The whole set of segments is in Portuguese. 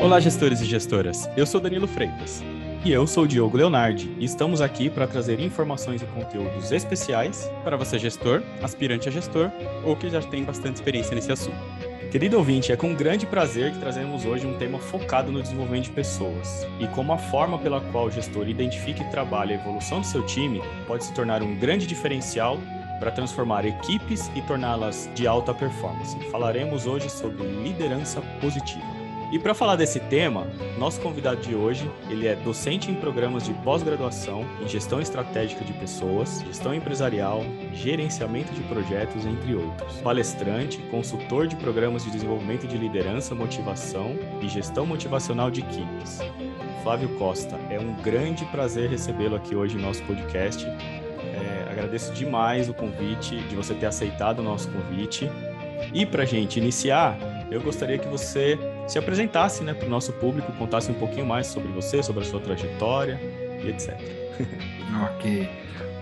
Olá, gestores e gestoras. Eu sou Danilo Freitas. E eu sou Diogo Leonardi e estamos aqui para trazer informações e conteúdos especiais para você, gestor, aspirante a gestor ou que já tem bastante experiência nesse assunto. Querido ouvinte, é com grande prazer que trazemos hoje um tema focado no desenvolvimento de pessoas e como a forma pela qual o gestor identifica e trabalha a evolução do seu time pode se tornar um grande diferencial para transformar equipes e torná-las de alta performance. Falaremos hoje sobre liderança positiva. E para falar desse tema, nosso convidado de hoje, ele é docente em programas de pós-graduação em gestão estratégica de pessoas, gestão empresarial, gerenciamento de projetos, entre outros. Palestrante, consultor de programas de desenvolvimento de liderança, motivação e gestão motivacional de equipes. Flávio Costa, é um grande prazer recebê-lo aqui hoje em nosso podcast. É, agradeço demais o convite, de você ter aceitado o nosso convite. E para gente iniciar, eu gostaria que você se apresentasse né, para o nosso público, contasse um pouquinho mais sobre você, sobre a sua trajetória e etc. ok.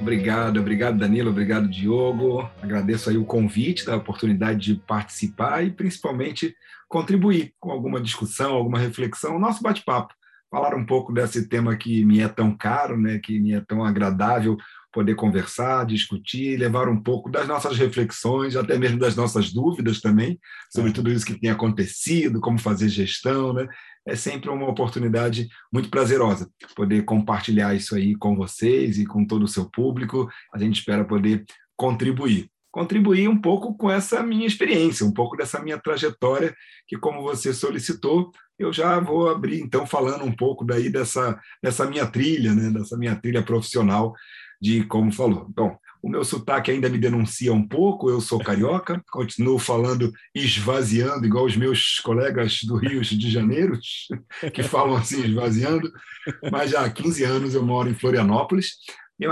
Obrigado, obrigado Danilo, obrigado Diogo. Agradeço aí o convite, da oportunidade de participar e principalmente contribuir com alguma discussão, alguma reflexão, o nosso bate-papo. Falar um pouco desse tema que me é tão caro, né, que me é tão agradável poder conversar, discutir, levar um pouco das nossas reflexões, até mesmo das nossas dúvidas também, sobre é. tudo isso que tem acontecido, como fazer gestão, né? É sempre uma oportunidade muito prazerosa poder compartilhar isso aí com vocês e com todo o seu público. A gente espera poder contribuir. Contribuir um pouco com essa minha experiência, um pouco dessa minha trajetória, que, como você solicitou, eu já vou abrir, então, falando um pouco daí dessa, dessa minha trilha, né? dessa minha trilha profissional de como falou. Então, o meu sotaque ainda me denuncia um pouco, eu sou carioca, continuo falando esvaziando, igual os meus colegas do Rio de Janeiro, que falam assim, esvaziando, mas já há 15 anos eu moro em Florianópolis,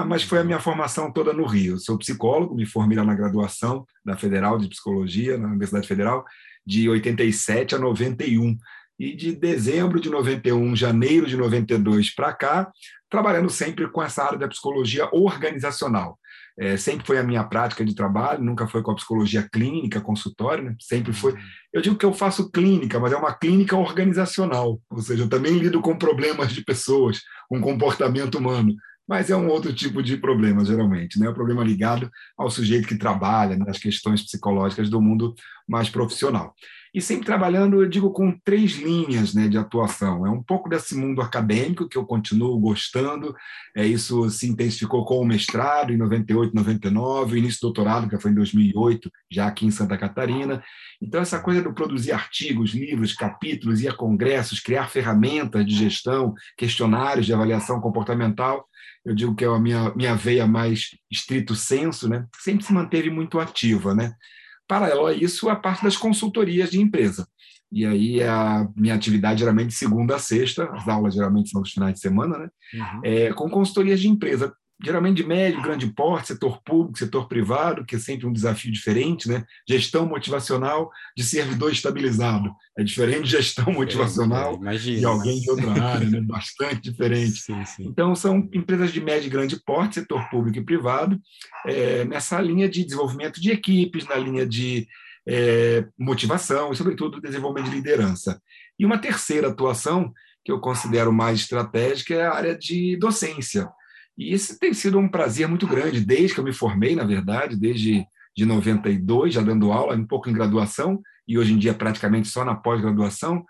mas foi a minha formação toda no Rio. Eu sou psicólogo, me formei lá na graduação da Federal de Psicologia, na Universidade Federal, de 87 a 91. E de dezembro de 91, janeiro de 92 para cá, trabalhando sempre com essa área da psicologia organizacional. É, sempre foi a minha prática de trabalho, nunca foi com a psicologia clínica, consultório, né? sempre foi. Uhum. Eu digo que eu faço clínica, mas é uma clínica organizacional, ou seja, eu também lido com problemas de pessoas, com comportamento humano, mas é um outro tipo de problema, geralmente, né? o problema ligado ao sujeito que trabalha nas questões psicológicas do mundo mais profissional e sempre trabalhando, eu digo, com três linhas né, de atuação. É um pouco desse mundo acadêmico, que eu continuo gostando, é, isso se intensificou com o mestrado em 98, 99, o início do doutorado, que foi em 2008, já aqui em Santa Catarina. Então, essa coisa de produzir artigos, livros, capítulos, ir a congressos, criar ferramentas de gestão, questionários de avaliação comportamental, eu digo que é a minha, minha veia mais estrito senso, né? sempre se manteve muito ativa. Né? Paralelo a isso, a parte das consultorias de empresa. E aí a minha atividade geralmente de segunda a sexta, as aulas geralmente são nos finais de semana, né? Uhum. É, com consultorias de empresa geralmente de médio, grande porte, setor público, setor privado, que é sempre um desafio diferente, né? Gestão motivacional de servidor estabilizado. É diferente de gestão motivacional é, de alguém de outra área, né? Bastante diferente. Sim, sim. Então, são empresas de médio e grande porte, setor público e privado, é, nessa linha de desenvolvimento de equipes, na linha de é, motivação e, sobretudo, desenvolvimento de liderança. E uma terceira atuação, que eu considero mais estratégica, é a área de docência e isso tem sido um prazer muito grande, desde que eu me formei, na verdade, desde de 92, já dando aula, um pouco em graduação, e hoje em dia praticamente só na pós-graduação,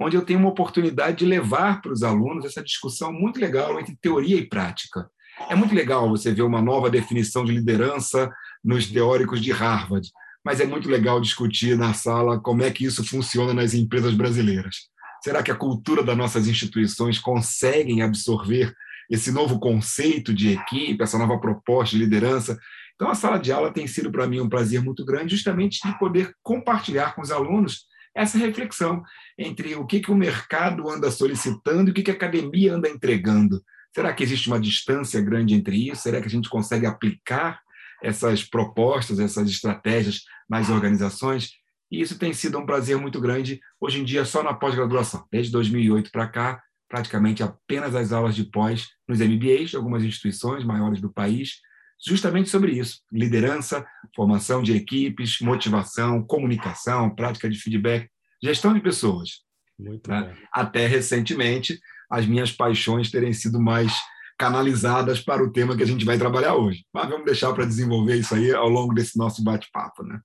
onde eu tenho uma oportunidade de levar para os alunos essa discussão muito legal entre teoria e prática. É muito legal você ver uma nova definição de liderança nos teóricos de Harvard, mas é muito legal discutir na sala como é que isso funciona nas empresas brasileiras. Será que a cultura das nossas instituições conseguem absorver esse novo conceito de equipe, essa nova proposta de liderança. Então, a sala de aula tem sido para mim um prazer muito grande, justamente de poder compartilhar com os alunos essa reflexão entre o que, que o mercado anda solicitando e o que, que a academia anda entregando. Será que existe uma distância grande entre isso? Será que a gente consegue aplicar essas propostas, essas estratégias nas organizações? E isso tem sido um prazer muito grande, hoje em dia, só na pós-graduação. Desde 2008 para cá, praticamente apenas as aulas de pós nos MBAs de algumas instituições maiores do país, justamente sobre isso: liderança, formação de equipes, motivação, comunicação, prática de feedback, gestão de pessoas. Né? Até recentemente, as minhas paixões terem sido mais canalizadas para o tema que a gente vai trabalhar hoje. Mas vamos deixar para desenvolver isso aí ao longo desse nosso bate-papo, né?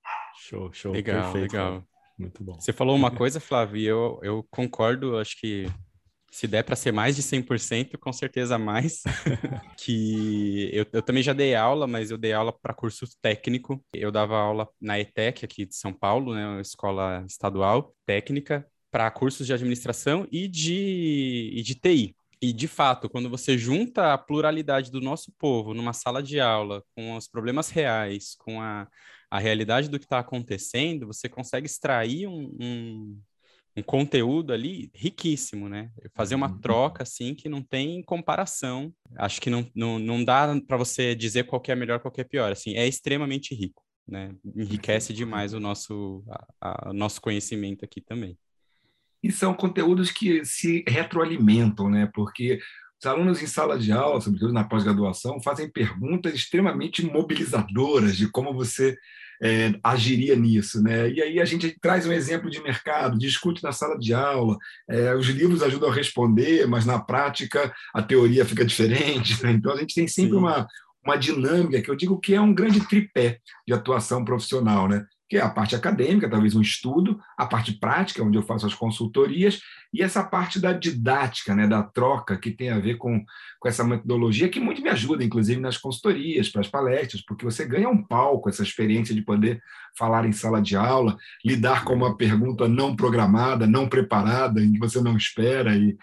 Show, show. Legal, Perfeito, legal. Muito bom. Você falou uma coisa, Flávio, e eu, eu concordo, acho que se der para ser mais de 100%, com certeza mais. que eu, eu, também já dei aula, mas eu dei aula para curso técnico. Eu dava aula na ETEC aqui de São Paulo, né, uma escola estadual técnica, para cursos de administração e de, e de TI. E, de fato, quando você junta a pluralidade do nosso povo numa sala de aula, com os problemas reais, com a, a realidade do que está acontecendo, você consegue extrair um, um, um, conteúdo ali riquíssimo, né? Fazer uma uhum. troca, assim, que não tem comparação. Acho que não, não, não dá para você dizer qual é melhor, qual é pior. Assim, é extremamente rico, né? Enriquece demais o nosso, a, a nosso conhecimento aqui também e são conteúdos que se retroalimentam, né? porque os alunos em sala de aula, sobretudo na pós-graduação, fazem perguntas extremamente mobilizadoras de como você é, agiria nisso. Né? E aí a gente traz um exemplo de mercado, discute na sala de aula, é, os livros ajudam a responder, mas na prática a teoria fica diferente. Né? Então a gente tem sempre uma, uma dinâmica que eu digo que é um grande tripé de atuação profissional. Né? Que é a parte acadêmica, talvez um estudo, a parte prática, onde eu faço as consultorias, e essa parte da didática, né, da troca, que tem a ver com, com essa metodologia, que muito me ajuda, inclusive, nas consultorias, para as palestras, porque você ganha um palco, essa experiência de poder falar em sala de aula, lidar com uma pergunta não programada, não preparada, em que você não espera, e,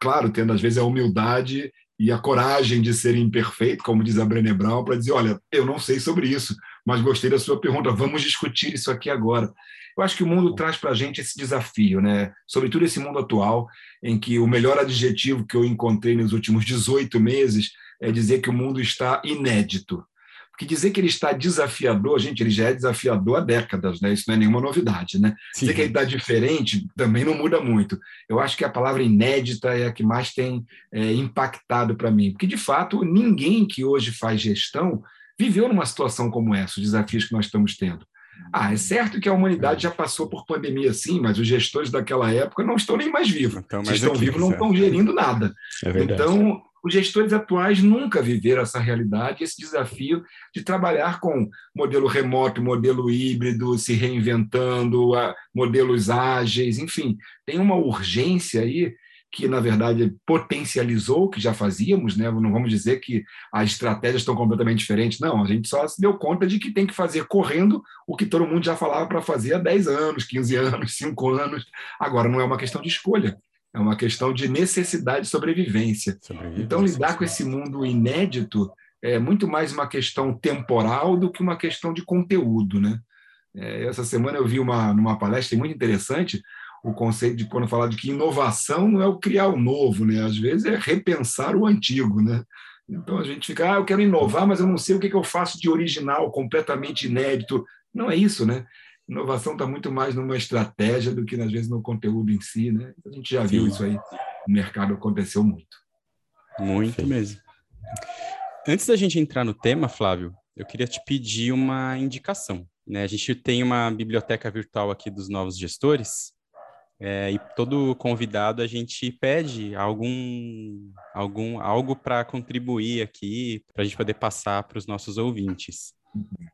claro, tendo às vezes a humildade e a coragem de ser imperfeito, como diz a Brené Brown, para dizer: olha, eu não sei sobre isso, mas gostei da sua pergunta. Vamos discutir isso aqui agora. Eu acho que o mundo traz para a gente esse desafio, né? sobretudo esse mundo atual, em que o melhor adjetivo que eu encontrei nos últimos 18 meses é dizer que o mundo está inédito. Porque dizer que ele está desafiador, gente, ele já é desafiador há décadas, né? Isso não é nenhuma novidade, né? Sim. Dizer que ele está diferente também não muda muito. Eu acho que a palavra inédita é a que mais tem é, impactado para mim, porque de fato ninguém que hoje faz gestão viveu numa situação como essa, os desafios que nós estamos tendo. Ah, é certo que a humanidade já passou por pandemia, sim, mas os gestores daquela época não estão nem mais vivos. Então, Se estão vivos, não estão gerindo nada. É então, os gestores atuais nunca viveram essa realidade, esse desafio de trabalhar com modelo remoto, modelo híbrido, se reinventando, modelos ágeis, enfim, tem uma urgência aí que, na verdade, potencializou o que já fazíamos, né? não vamos dizer que as estratégias estão completamente diferentes, não, a gente só se deu conta de que tem que fazer correndo o que todo mundo já falava para fazer há 10 anos, 15 anos, 5 anos. Agora, não é uma questão de escolha, é uma questão de necessidade de sobrevivência. sobrevivência então, lidar com esse mundo inédito é muito mais uma questão temporal do que uma questão de conteúdo. Né? É, essa semana eu vi uma, numa palestra muito interessante o conceito de quando falar de que inovação não é o criar o novo, né? Às vezes é repensar o antigo, né? Então a gente fica, ah, eu quero inovar, mas eu não sei o que, que eu faço de original, completamente inédito. Não é isso, né? Inovação está muito mais numa estratégia do que às vezes no conteúdo em si, né? A gente já viu Sim. isso aí, o mercado aconteceu muito. Muito Sim. mesmo. Antes da gente entrar no tema, Flávio, eu queria te pedir uma indicação. Né? A gente tem uma biblioteca virtual aqui dos novos gestores é, e todo convidado a gente pede algum, algum algo para contribuir aqui, para a gente poder passar para os nossos ouvintes.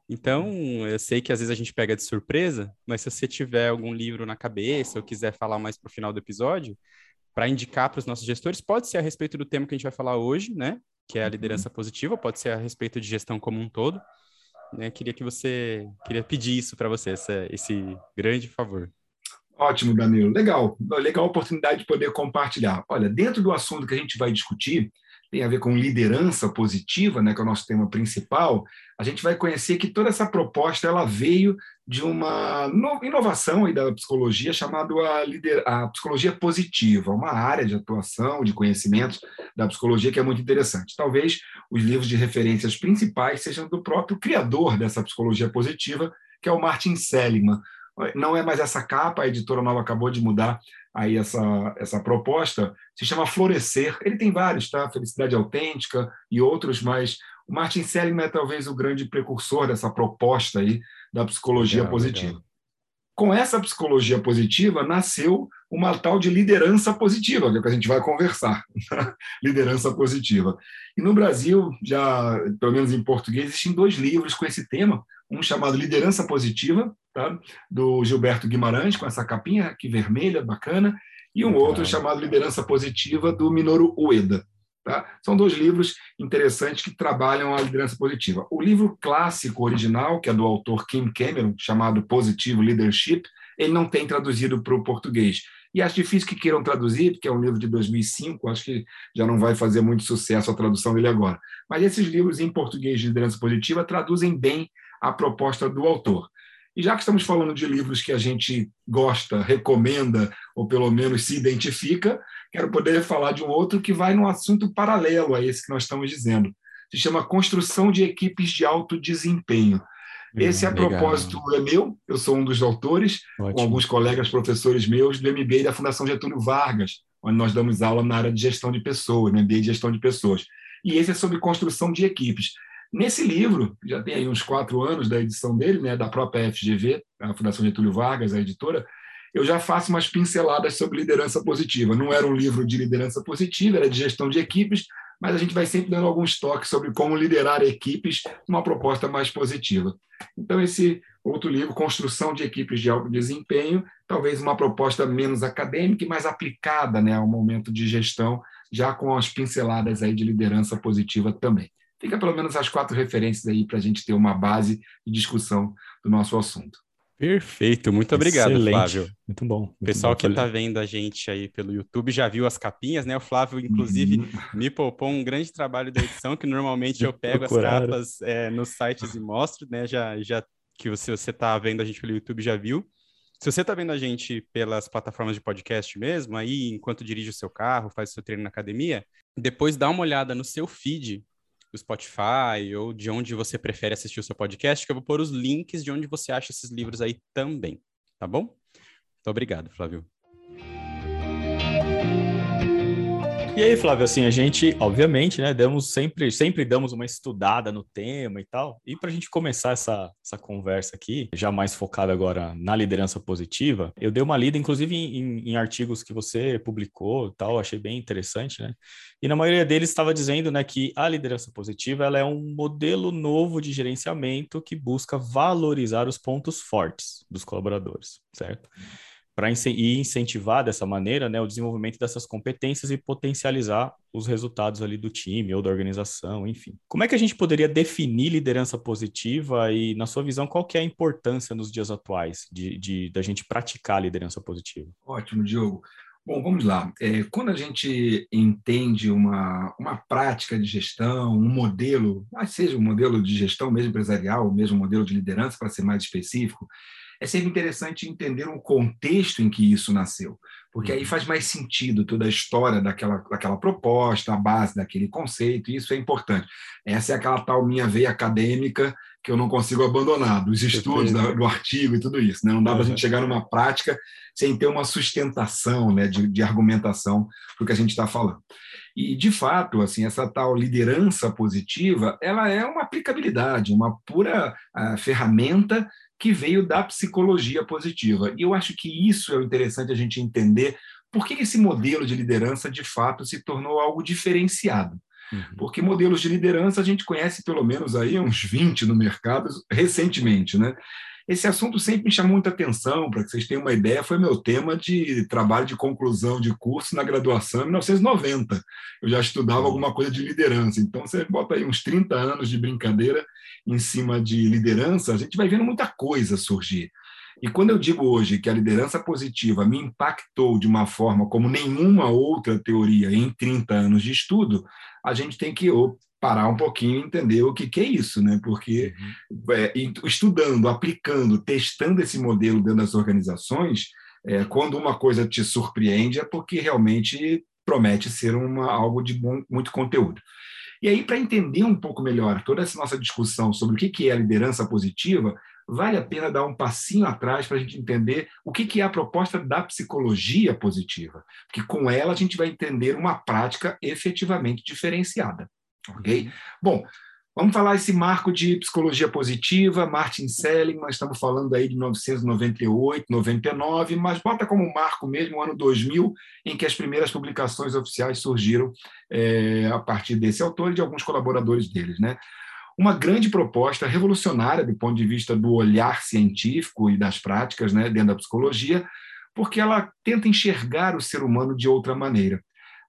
Então, eu sei que às vezes a gente pega de surpresa, mas se você tiver algum livro na cabeça ou quiser falar mais para o final do episódio, para indicar para os nossos gestores, pode ser a respeito do tema que a gente vai falar hoje, né? Que é a liderança uhum. positiva, pode ser a respeito de gestão como um todo. Né? Queria que você, queria pedir isso para você, essa, esse grande favor. Ótimo, Danilo. Legal. Legal a oportunidade de poder compartilhar. Olha, dentro do assunto que a gente vai discutir, tem a ver com liderança positiva, né, que é o nosso tema principal, a gente vai conhecer que toda essa proposta ela veio de uma inovação aí da psicologia chamada a, lider... a psicologia positiva, uma área de atuação, de conhecimentos da psicologia que é muito interessante. Talvez os livros de referências principais sejam do próprio criador dessa psicologia positiva, que é o Martin Seligman, não é mais essa capa, a editora nova acabou de mudar aí essa, essa proposta, se chama Florescer. Ele tem vários, tá? Felicidade Autêntica e outros, mas o Martin Seligman é talvez o grande precursor dessa proposta aí da psicologia legal, positiva. Legal. com essa psicologia positiva nasceu uma tal de liderança positiva, que é o que a gente vai conversar. liderança positiva. E no Brasil, já, pelo menos em português, existem dois livros com esse tema. Um chamado Liderança Positiva, tá? do Gilberto Guimarães, com essa capinha aqui vermelha, bacana, e um outro chamado Liderança Positiva, do Minoru Ueda. Tá? São dois livros interessantes que trabalham a liderança positiva. O livro clássico original, que é do autor Kim Cameron, chamado Positive Leadership, ele não tem traduzido para o português. E acho difícil que queiram traduzir, porque é um livro de 2005, acho que já não vai fazer muito sucesso a tradução dele agora. Mas esses livros em português de liderança positiva traduzem bem a proposta do autor. E já que estamos falando de livros que a gente gosta, recomenda, ou pelo menos se identifica, quero poder falar de um outro que vai num assunto paralelo a esse que nós estamos dizendo. Se chama Construção de Equipes de Alto Desempenho. Esse, a legal. propósito, é meu, eu sou um dos autores, Ótimo. com alguns colegas professores meus do MBA da Fundação Getúlio Vargas, onde nós damos aula na área de gestão de pessoas, no MBA de gestão de pessoas. E esse é sobre construção de equipes. Nesse livro, já tem aí uns quatro anos da edição dele, né, da própria FGV, a Fundação Getúlio Vargas, a editora, eu já faço umas pinceladas sobre liderança positiva. Não era um livro de liderança positiva, era de gestão de equipes, mas a gente vai sempre dando alguns toques sobre como liderar equipes uma proposta mais positiva. Então, esse outro livro, Construção de Equipes de Alto Desempenho, talvez uma proposta menos acadêmica e mais aplicada né, ao momento de gestão, já com as pinceladas aí de liderança positiva também. Fica pelo menos as quatro referências aí para a gente ter uma base de discussão do nosso assunto. Perfeito, muito obrigado, Excelente. Flávio. Muito bom. Muito o pessoal bom, que está vendo a gente aí pelo YouTube já viu as capinhas, né? O Flávio, inclusive, uhum. me poupou um grande trabalho da edição, que normalmente eu pego as capas é, nos sites e mostro, né? Já, já que você está vendo a gente pelo YouTube já viu. Se você está vendo a gente pelas plataformas de podcast mesmo, aí enquanto dirige o seu carro, faz o seu treino na academia, depois dá uma olhada no seu feed do Spotify ou de onde você prefere assistir o seu podcast, que eu vou pôr os links de onde você acha esses livros aí também, tá bom? Muito obrigado, Flávio. E aí, Flávio, assim, a gente, obviamente, né, damos sempre, sempre damos uma estudada no tema e tal. E para a gente começar essa, essa conversa aqui, já mais focada agora na liderança positiva, eu dei uma lida, inclusive, em, em artigos que você publicou e tal, achei bem interessante, né? E na maioria deles estava dizendo, né, que a liderança positiva ela é um modelo novo de gerenciamento que busca valorizar os pontos fortes dos colaboradores, certo? Para incentivar dessa maneira né, o desenvolvimento dessas competências e potencializar os resultados ali do time ou da organização, enfim. Como é que a gente poderia definir liderança positiva e, na sua visão, qual que é a importância nos dias atuais de, de da gente praticar a liderança positiva? Ótimo, Diogo. Bom, vamos lá. É, quando a gente entende uma, uma prática de gestão, um modelo, seja um modelo de gestão mesmo empresarial, mesmo um modelo de liderança, para ser mais específico, é sempre interessante entender o contexto em que isso nasceu, porque aí uhum. faz mais sentido toda a história daquela, daquela proposta, a base daquele conceito, e isso é importante. Essa é aquela tal minha veia acadêmica que eu não consigo abandonar, dos estudos, da, do artigo e tudo isso. Né? Não dá para a gente chegar numa prática sem ter uma sustentação né, de, de argumentação para o que a gente está falando. E, de fato, assim, essa tal liderança positiva, ela é uma aplicabilidade, uma pura uh, ferramenta que veio da psicologia positiva. E eu acho que isso é o interessante a gente entender por que esse modelo de liderança, de fato, se tornou algo diferenciado. Uhum. Porque modelos de liderança a gente conhece pelo menos aí uns 20 no mercado recentemente, né? Esse assunto sempre me chamou muita atenção, para que vocês tenham uma ideia, foi meu tema de trabalho de conclusão de curso na graduação em 1990. Eu já estudava alguma coisa de liderança, então você bota aí uns 30 anos de brincadeira em cima de liderança, a gente vai vendo muita coisa surgir. E quando eu digo hoje que a liderança positiva me impactou de uma forma como nenhuma outra teoria em 30 anos de estudo, a gente tem que parar um pouquinho e entender o que, que é isso, né? Porque uhum. é, estudando, aplicando, testando esse modelo dentro das organizações, é, quando uma coisa te surpreende é porque realmente promete ser uma, algo de bom, muito conteúdo. E aí, para entender um pouco melhor toda essa nossa discussão sobre o que, que é a liderança positiva, vale a pena dar um passinho atrás para a gente entender o que, que é a proposta da psicologia positiva, porque com ela a gente vai entender uma prática efetivamente diferenciada. Ok? Bom, Vamos falar esse marco de psicologia positiva, Martin Seligman, estamos falando aí de 1998, 99, mas bota como marco mesmo o ano 2000, em que as primeiras publicações oficiais surgiram é, a partir desse autor e de alguns colaboradores deles. Né? Uma grande proposta revolucionária do ponto de vista do olhar científico e das práticas né, dentro da psicologia, porque ela tenta enxergar o ser humano de outra maneira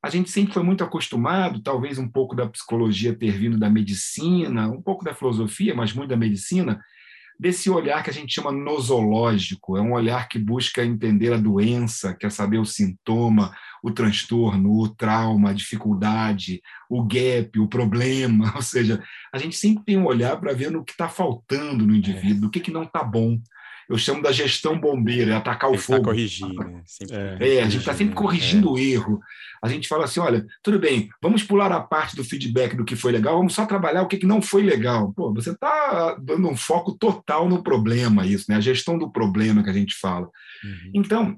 a gente sempre foi muito acostumado, talvez um pouco da psicologia ter vindo da medicina, um pouco da filosofia, mas muito da medicina, desse olhar que a gente chama nosológico, é um olhar que busca entender a doença, quer saber o sintoma, o transtorno, o trauma, a dificuldade, o gap, o problema, ou seja, a gente sempre tem um olhar para ver no que está faltando no indivíduo, é. o que, que não está bom eu chamo da gestão bombeira, é atacar o fogo. corrigir, né? é, a gente está sempre corrigindo é. o erro. A gente fala assim: olha, tudo bem, vamos pular a parte do feedback do que foi legal, vamos só trabalhar o que, que não foi legal. Pô, você está dando um foco total no problema, isso, né? A gestão do problema que a gente fala. Uhum. Então,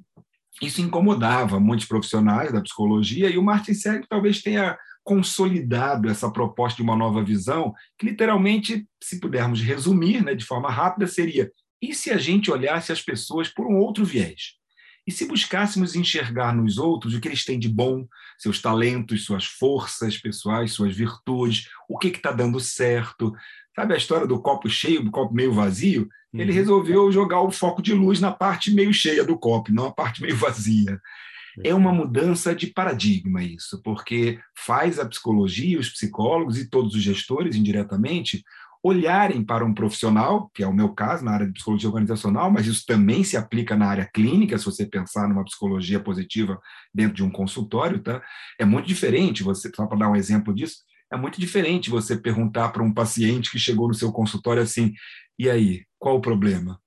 isso incomodava muitos profissionais da psicologia, e o Martin Seligman talvez tenha consolidado essa proposta de uma nova visão, que literalmente, se pudermos resumir né, de forma rápida, seria e se a gente olhasse as pessoas por um outro viés? E se buscássemos enxergar nos outros o que eles têm de bom, seus talentos, suas forças pessoais, suas virtudes, o que está dando certo? Sabe a história do copo cheio, do copo meio vazio? Uhum. Ele resolveu jogar o foco de luz na parte meio cheia do copo, não a parte meio vazia. É uma mudança de paradigma isso, porque faz a psicologia, os psicólogos e todos os gestores, indiretamente, olharem para um profissional, que é o meu caso na área de psicologia organizacional, mas isso também se aplica na área clínica, se você pensar numa psicologia positiva dentro de um consultório, tá? É muito diferente, você, só para dar um exemplo disso, é muito diferente você perguntar para um paciente que chegou no seu consultório assim, e aí, qual o problema?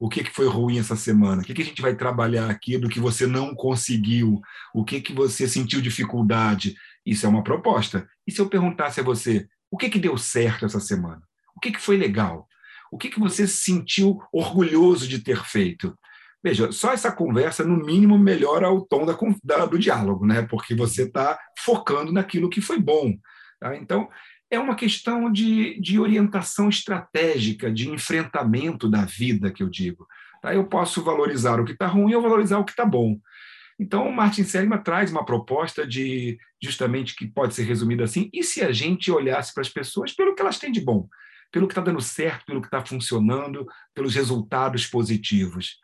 O que, que foi ruim essa semana? O que, que a gente vai trabalhar aqui do que você não conseguiu? O que, que você sentiu dificuldade? Isso é uma proposta. E se eu perguntasse a você, o que, que deu certo essa semana? O que, que foi legal? O que, que você se sentiu orgulhoso de ter feito? Veja, só essa conversa, no mínimo, melhora o tom da, da, do diálogo, né? porque você está focando naquilo que foi bom. Tá? Então, é uma questão de, de orientação estratégica, de enfrentamento da vida, que eu digo. Tá? Eu posso valorizar o que está ruim ou valorizar o que está bom. Então, o Martin Seligman traz uma proposta de justamente que pode ser resumida assim: e se a gente olhasse para as pessoas pelo que elas têm de bom? Pelo que está dando certo, pelo que está funcionando, pelos resultados positivos.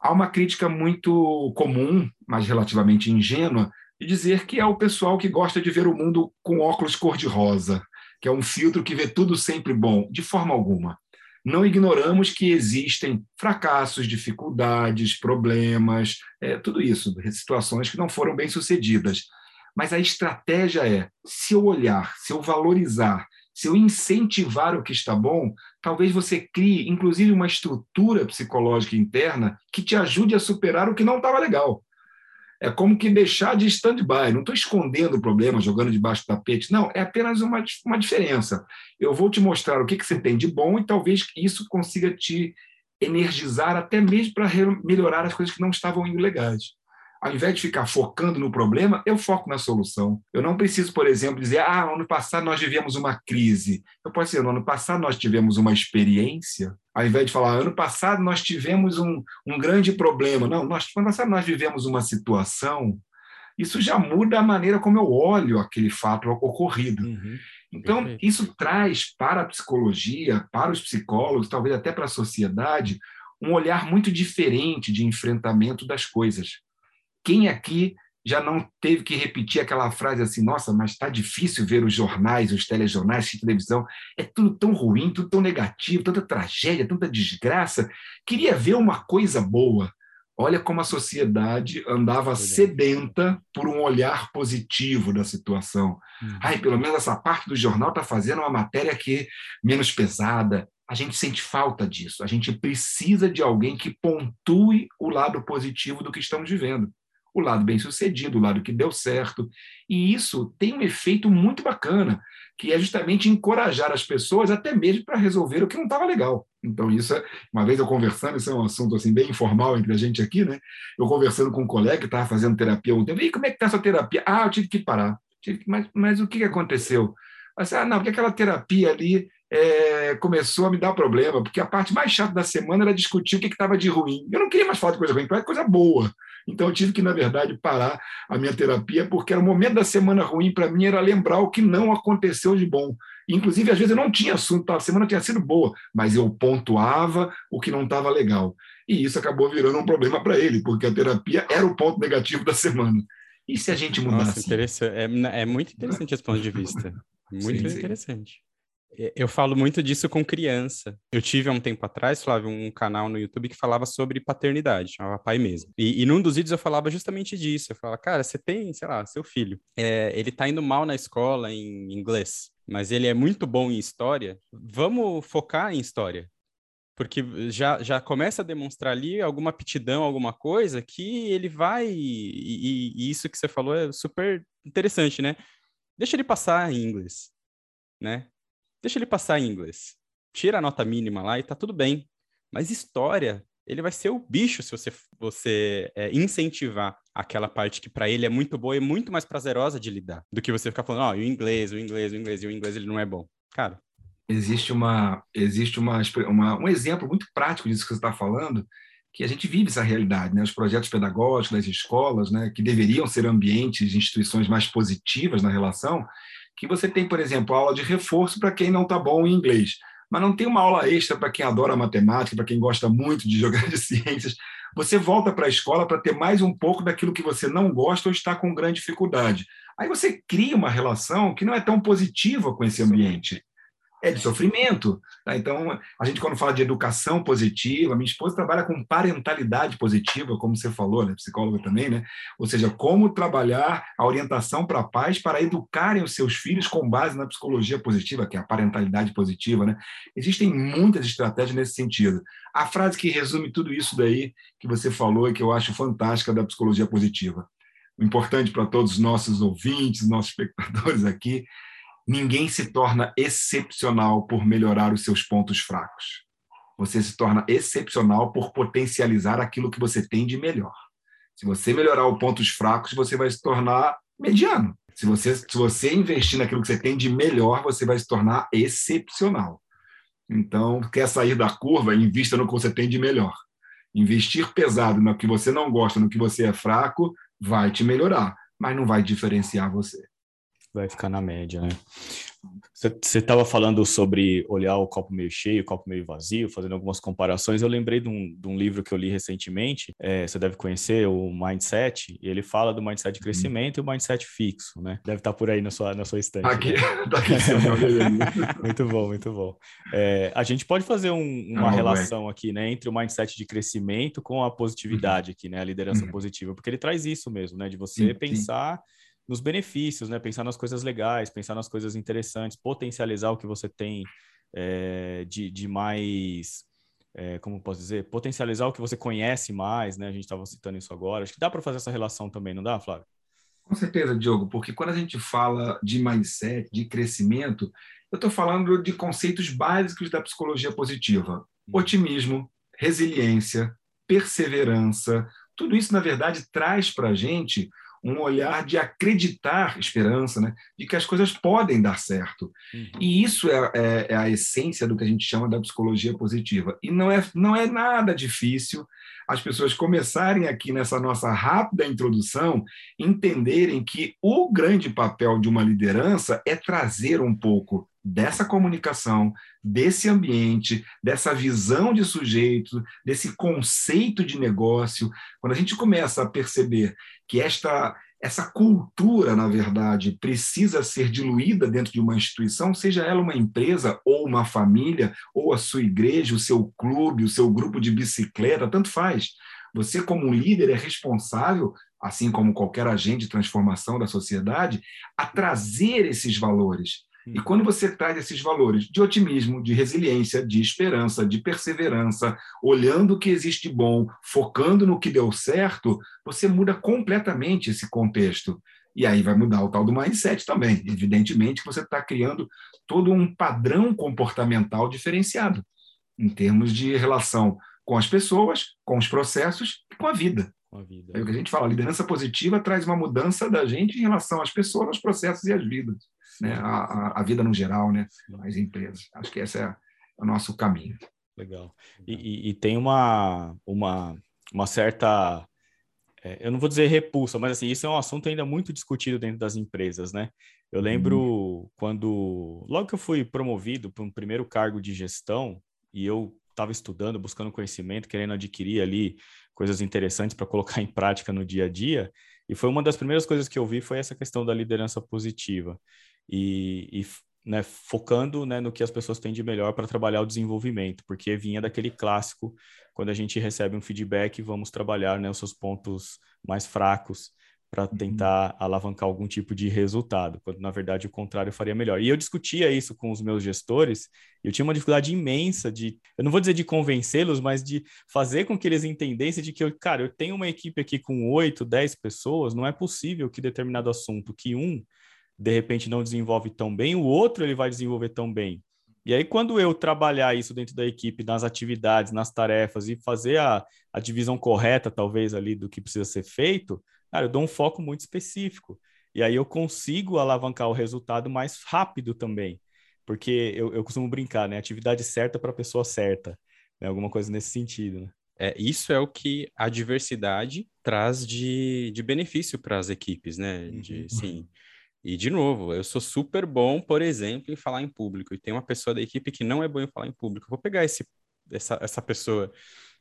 Há uma crítica muito comum, mas relativamente ingênua, de dizer que é o pessoal que gosta de ver o mundo com óculos cor-de-rosa, que é um filtro que vê tudo sempre bom, de forma alguma. Não ignoramos que existem fracassos, dificuldades, problemas, é, tudo isso, situações que não foram bem sucedidas. Mas a estratégia é: se eu olhar, se eu valorizar, se eu incentivar o que está bom, talvez você crie, inclusive, uma estrutura psicológica interna que te ajude a superar o que não estava legal. É como que deixar de stand-by. Não estou escondendo o problema, jogando debaixo do tapete. Não, é apenas uma, uma diferença. Eu vou te mostrar o que, que você tem de bom e talvez isso consiga te energizar até mesmo para melhorar as coisas que não estavam indo legais ao invés de ficar focando no problema, eu foco na solução. Eu não preciso, por exemplo, dizer, ah, no ano passado nós vivemos uma crise. Eu posso dizer, no ano passado nós tivemos uma experiência. Ao invés de falar, ano passado nós tivemos um, um grande problema. Não, nós, ano passado nós vivemos uma situação. Isso já muda a maneira como eu olho aquele fato ocorrido. Uhum. Então, isso traz para a psicologia, para os psicólogos, talvez até para a sociedade, um olhar muito diferente de enfrentamento das coisas. Quem aqui já não teve que repetir aquela frase assim, nossa, mas está difícil ver os jornais, os telejornais, a televisão, é tudo tão ruim, tudo tão negativo, tanta tragédia, tanta desgraça. Queria ver uma coisa boa. Olha como a sociedade andava sedenta por um olhar positivo da situação. Uhum. Ai, pelo menos essa parte do jornal está fazendo uma matéria que menos pesada. A gente sente falta disso. A gente precisa de alguém que pontue o lado positivo do que estamos vivendo o lado bem sucedido, o lado que deu certo. E isso tem um efeito muito bacana, que é justamente encorajar as pessoas até mesmo para resolver o que não estava legal. Então, isso é, uma vez eu conversando, isso é um assunto assim bem informal entre a gente aqui, né? Eu conversando com um colega que estava fazendo terapia um tempo, e como é que está a sua terapia? Ah, eu tive que parar. Mas, mas o que aconteceu? Mas, ah, não, porque aquela terapia ali é, começou a me dar problema, porque a parte mais chata da semana era discutir o que estava de ruim. Eu não queria mais falar de coisa ruim, era coisa boa. Então eu tive que, na verdade, parar a minha terapia, porque era o momento da semana ruim para mim era lembrar o que não aconteceu de bom. Inclusive, às vezes eu não tinha assunto, a semana tinha sido boa, mas eu pontuava o que não estava legal. E isso acabou virando um problema para ele, porque a terapia era o ponto negativo da semana. E se a gente mudasse? Nossa, interessante. É, é muito interessante esse ponto de vista. Muito sim, interessante. Sim. Eu falo muito disso com criança. Eu tive há um tempo atrás, Flávio, um canal no YouTube que falava sobre paternidade, chamava Pai Mesmo. E, e num dos vídeos eu falava justamente disso. Eu falava, cara, você tem, sei lá, seu filho, é, ele tá indo mal na escola em inglês, mas ele é muito bom em história. Vamos focar em história. Porque já, já começa a demonstrar ali alguma aptidão, alguma coisa que ele vai. E, e, e isso que você falou é super interessante, né? Deixa ele passar em inglês, né? Deixa ele passar em inglês. Tira a nota mínima lá e tá tudo bem. Mas história, ele vai ser o bicho se você, você é, incentivar aquela parte que para ele é muito boa e muito mais prazerosa de lidar do que você ficar falando, ó, oh, o inglês, o inglês, o inglês, e o inglês ele não é bom. Cara. Existe uma existe uma, uma um exemplo muito prático disso que você está falando, que a gente vive essa realidade, né? Os projetos pedagógicos das escolas, né, que deveriam ser ambientes, instituições mais positivas na relação, que você tem, por exemplo, aula de reforço para quem não está bom em inglês, mas não tem uma aula extra para quem adora matemática, para quem gosta muito de jogar de ciências. Você volta para a escola para ter mais um pouco daquilo que você não gosta ou está com grande dificuldade. Aí você cria uma relação que não é tão positiva com esse ambiente é de sofrimento. Tá? Então, a gente, quando fala de educação positiva, minha esposa trabalha com parentalidade positiva, como você falou, né? psicóloga também, né? Ou seja, como trabalhar a orientação para pais para educarem os seus filhos com base na psicologia positiva, que é a parentalidade positiva, né? Existem muitas estratégias nesse sentido. A frase que resume tudo isso daí que você falou e que eu acho fantástica da psicologia positiva. Importante para todos os nossos ouvintes, nossos espectadores aqui, Ninguém se torna excepcional por melhorar os seus pontos fracos. Você se torna excepcional por potencializar aquilo que você tem de melhor. Se você melhorar os pontos fracos, você vai se tornar mediano. Se você, se você investir naquilo que você tem de melhor, você vai se tornar excepcional. Então, quer sair da curva, invista no que você tem de melhor. Investir pesado no que você não gosta, no que você é fraco, vai te melhorar, mas não vai diferenciar você vai ficar na média, né? Você estava falando sobre olhar o copo meio cheio, o copo meio vazio, fazendo algumas comparações. Eu lembrei de um, de um livro que eu li recentemente, é, você deve conhecer, o Mindset, e ele fala do mindset de uhum. crescimento e o mindset fixo, né? Deve estar tá por aí na sua, na sua estante. Aqui, né? tá aqui muito bom, muito bom. É, a gente pode fazer um, uma ah, relação aqui, né, entre o mindset de crescimento com a positividade uhum. aqui, né, a liderança uhum. positiva, porque ele traz isso mesmo, né, de você sim, pensar sim nos benefícios, né? Pensar nas coisas legais, pensar nas coisas interessantes, potencializar o que você tem é, de, de mais, é, como posso dizer, potencializar o que você conhece mais, né? A gente estava citando isso agora. Acho que dá para fazer essa relação também, não dá, Flávio? Com certeza, Diogo, porque quando a gente fala de mindset, de crescimento, eu estou falando de conceitos básicos da psicologia positiva: hum. otimismo, resiliência, perseverança. Tudo isso, na verdade, traz para a gente um olhar de acreditar, esperança, né? de que as coisas podem dar certo. Uhum. E isso é, é, é, a essência do que a gente chama da psicologia positiva. E não é, não é nada difícil as pessoas começarem aqui nessa nossa rápida introdução, entenderem que o grande papel de uma liderança é trazer um pouco dessa comunicação, desse ambiente, dessa visão de sujeito, desse conceito de negócio. Quando a gente começa a perceber que esta essa cultura, na verdade, precisa ser diluída dentro de uma instituição, seja ela uma empresa ou uma família, ou a sua igreja, o seu clube, o seu grupo de bicicleta, tanto faz. Você, como líder, é responsável, assim como qualquer agente de transformação da sociedade, a trazer esses valores. E uhum. quando você traz esses valores de otimismo, de resiliência, de esperança, de perseverança, olhando o que existe bom, focando no que deu certo, você muda completamente esse contexto. E aí vai mudar o tal do mindset também. Evidentemente que você está criando todo um padrão comportamental diferenciado em termos de relação com as pessoas, com os processos e com a vida. Com a vida. É o que a gente fala, a liderança positiva traz uma mudança da gente em relação às pessoas, aos processos e às vidas. Né, a, a, vida no geral, né, as empresas. Acho que esse é o nosso caminho. Legal. E, e tem uma, uma, uma certa é, eu não vou dizer repulsa, mas assim, isso é um assunto ainda muito discutido dentro das empresas, né? Eu lembro uhum. quando, logo que eu fui promovido para um primeiro cargo de gestão, e eu estava estudando, buscando conhecimento, querendo adquirir ali coisas interessantes para colocar em prática no dia a dia, e foi uma das primeiras coisas que eu vi foi essa questão da liderança positiva. E, e né, focando né, no que as pessoas têm de melhor para trabalhar o desenvolvimento, porque vinha daquele clássico, quando a gente recebe um feedback, vamos trabalhar né, os seus pontos mais fracos para uhum. tentar alavancar algum tipo de resultado, quando na verdade o contrário faria melhor. E eu discutia isso com os meus gestores, e eu tinha uma dificuldade imensa de, eu não vou dizer de convencê-los, mas de fazer com que eles entendessem de que, eu, cara, eu tenho uma equipe aqui com oito, dez pessoas, não é possível que determinado assunto, que um de repente não desenvolve tão bem, o outro ele vai desenvolver tão bem. E aí, quando eu trabalhar isso dentro da equipe, nas atividades, nas tarefas e fazer a, a divisão correta, talvez, ali do que precisa ser feito, cara, eu dou um foco muito específico. E aí eu consigo alavancar o resultado mais rápido também. Porque eu, eu costumo brincar, né? Atividade certa para a pessoa certa. Né? Alguma coisa nesse sentido, né? É, isso é o que a diversidade traz de, de benefício para as equipes, né? De, uhum. sim, e, de novo, eu sou super bom, por exemplo, em falar em público, e tem uma pessoa da equipe que não é boa em falar em público. Eu vou pegar esse, essa, essa pessoa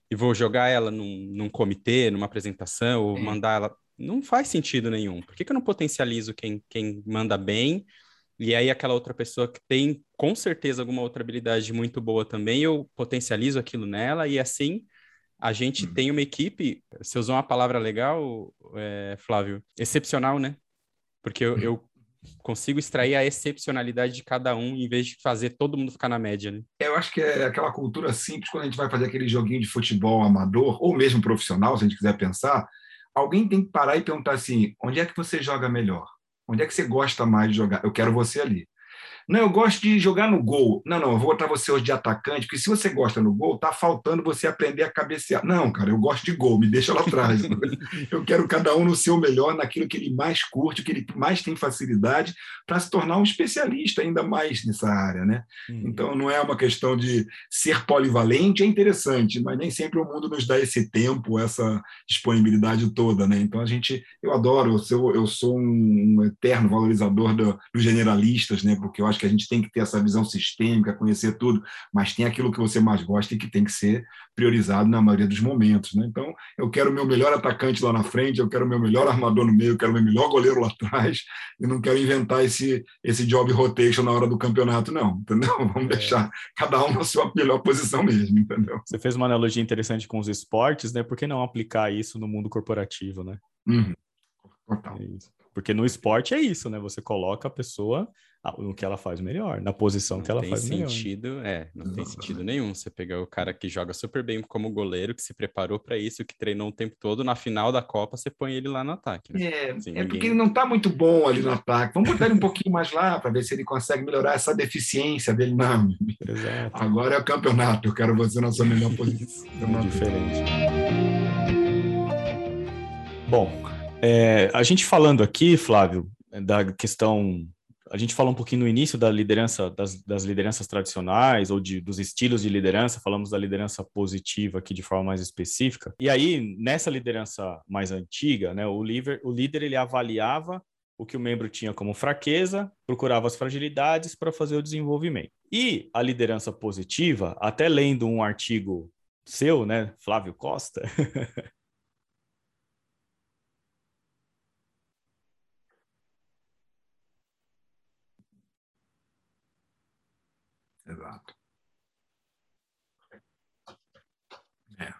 e vou jogar ela num, num comitê, numa apresentação, ou mandar ela. Não faz sentido nenhum. Por que, que eu não potencializo quem, quem manda bem? E aí, aquela outra pessoa que tem, com certeza, alguma outra habilidade muito boa também, eu potencializo aquilo nela, e assim a gente hum. tem uma equipe, você usou uma palavra legal, é, Flávio, excepcional, né? Porque eu, eu consigo extrair a excepcionalidade de cada um em vez de fazer todo mundo ficar na média, né? Eu acho que é aquela cultura simples quando a gente vai fazer aquele joguinho de futebol amador ou mesmo profissional, se a gente quiser pensar, alguém tem que parar e perguntar assim: onde é que você joga melhor? Onde é que você gosta mais de jogar? Eu quero você ali. Não, eu gosto de jogar no gol. Não, não, eu vou botar você hoje de atacante, porque se você gosta no gol, tá faltando você aprender a cabecear. Não, cara, eu gosto de gol, me deixa lá atrás. eu quero cada um no seu melhor, naquilo que ele mais curte, que ele mais tem facilidade, para se tornar um especialista ainda mais nessa área, né? Uhum. Então, não é uma questão de ser polivalente, é interessante, mas nem sempre o mundo nos dá esse tempo, essa disponibilidade toda, né? Então, a gente, eu adoro, eu sou, eu sou um eterno valorizador do, dos generalistas, né? Porque eu acho que a gente tem que ter essa visão sistêmica, conhecer tudo, mas tem aquilo que você mais gosta e que tem que ser priorizado na maioria dos momentos. Né? Então, eu quero o meu melhor atacante lá na frente, eu quero o meu melhor armador no meio, eu quero o meu melhor goleiro lá atrás, e não quero inventar esse, esse job rotation na hora do campeonato, não, entendeu? Vamos é. deixar cada um na sua melhor posição mesmo, entendeu? Você fez uma analogia interessante com os esportes, né? Por que não aplicar isso no mundo corporativo, né? Uhum. Total. É Porque no esporte é isso, né? Você coloca a pessoa no que ela faz melhor, na posição não que ela faz sentido, melhor. É, não tem sentido nenhum. Você pegar o cara que joga super bem como goleiro, que se preparou para isso, que treinou o tempo todo, na final da Copa você põe ele lá no ataque. Né? É, assim, é ninguém... porque ele não está muito bom ali no ataque. Vamos botar ele um pouquinho mais lá para ver se ele consegue melhorar essa deficiência dele. Não, Exato. agora é o campeonato, eu quero você na sua melhor posição. É diferente. Bom, é, a gente falando aqui, Flávio, da questão a gente falou um pouquinho no início da liderança, das, das lideranças tradicionais ou de, dos estilos de liderança, falamos da liderança positiva aqui de forma mais específica. E aí, nessa liderança mais antiga, né, o, líder, o líder ele avaliava o que o membro tinha como fraqueza, procurava as fragilidades para fazer o desenvolvimento. E a liderança positiva, até lendo um artigo seu, né, Flávio Costa, Exato. É.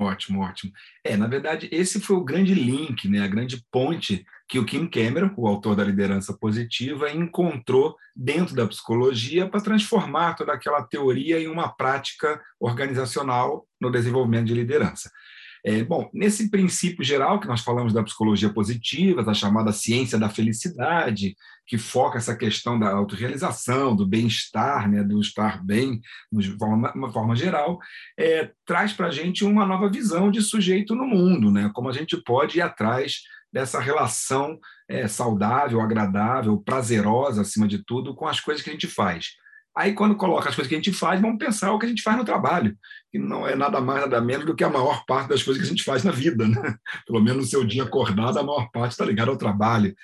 Ótimo, ótimo. É, na verdade, esse foi o grande link, né, a grande ponte que o Kim Cameron, o autor da liderança positiva, encontrou dentro da psicologia para transformar toda aquela teoria em uma prática organizacional no desenvolvimento de liderança. É, bom, nesse princípio geral que nós falamos da psicologia positiva, da chamada ciência da felicidade, que foca essa questão da autorrealização, do bem-estar, né, do estar bem, de forma, uma forma geral, é, traz para a gente uma nova visão de sujeito no mundo, né, como a gente pode ir atrás dessa relação é, saudável, agradável, prazerosa, acima de tudo, com as coisas que a gente faz. Aí, quando coloca as coisas que a gente faz, vamos pensar o que a gente faz no trabalho, que não é nada mais, nada menos do que a maior parte das coisas que a gente faz na vida. Né? Pelo menos no seu dia acordado, a maior parte está ligada ao trabalho.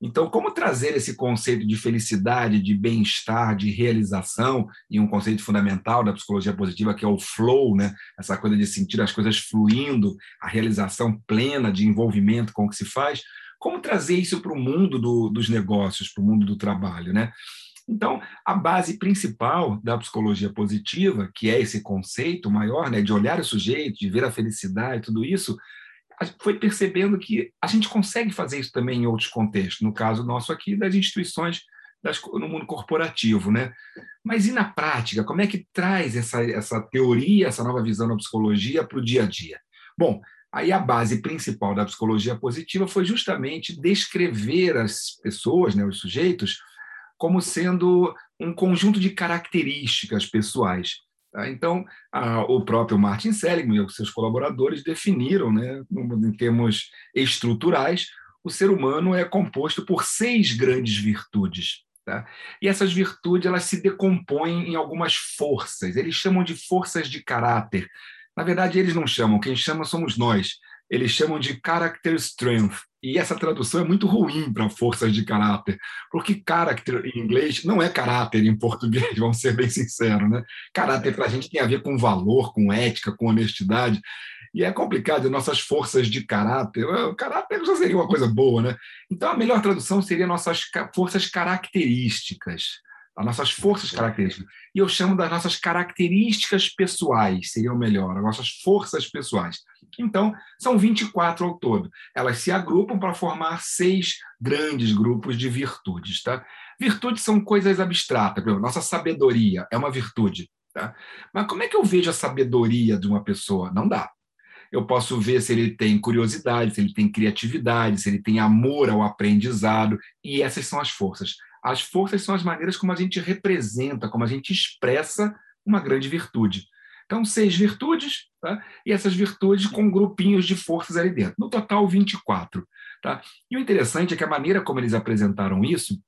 Então, como trazer esse conceito de felicidade, de bem-estar, de realização, e um conceito fundamental da psicologia positiva, que é o flow, né? essa coisa de sentir as coisas fluindo, a realização plena de envolvimento com o que se faz, como trazer isso para o mundo do, dos negócios, para o mundo do trabalho? Né? Então, a base principal da psicologia positiva, que é esse conceito maior, né, de olhar o sujeito, de ver a felicidade, tudo isso, foi percebendo que a gente consegue fazer isso também em outros contextos, no caso nosso aqui, das instituições das, no mundo corporativo. Né? Mas e na prática, como é que traz essa, essa teoria, essa nova visão da psicologia para o dia a dia? Bom, aí a base principal da psicologia positiva foi justamente descrever as pessoas, né, os sujeitos, como sendo um conjunto de características pessoais. Tá? Então, a, o próprio Martin Seligman e os seus colaboradores definiram, né, em termos estruturais, o ser humano é composto por seis grandes virtudes. Tá? E essas virtudes elas se decompõem em algumas forças. Eles chamam de forças de caráter. Na verdade, eles não chamam, quem chama somos nós. Eles chamam de character strength. E essa tradução é muito ruim para forças de caráter, porque character em inglês não é caráter em português, vamos ser bem sinceros. Né? Caráter para a gente tem a ver com valor, com ética, com honestidade. E é complicado, nossas forças de caráter. Caráter já seria uma coisa boa, né? Então, a melhor tradução seria nossas forças características as nossas forças características. E eu chamo das nossas características pessoais, seria o melhor, as nossas forças pessoais. Então, são 24 ao todo. Elas se agrupam para formar seis grandes grupos de virtudes. Tá? Virtudes são coisas abstratas. Por exemplo, nossa sabedoria é uma virtude. Tá? Mas como é que eu vejo a sabedoria de uma pessoa? Não dá. Eu posso ver se ele tem curiosidade, se ele tem criatividade, se ele tem amor ao aprendizado, e essas são as forças. As forças são as maneiras como a gente representa, como a gente expressa uma grande virtude. Então, seis virtudes, tá? e essas virtudes com grupinhos de forças ali dentro. No total, 24. Tá? E o interessante é que a maneira como eles apresentaram isso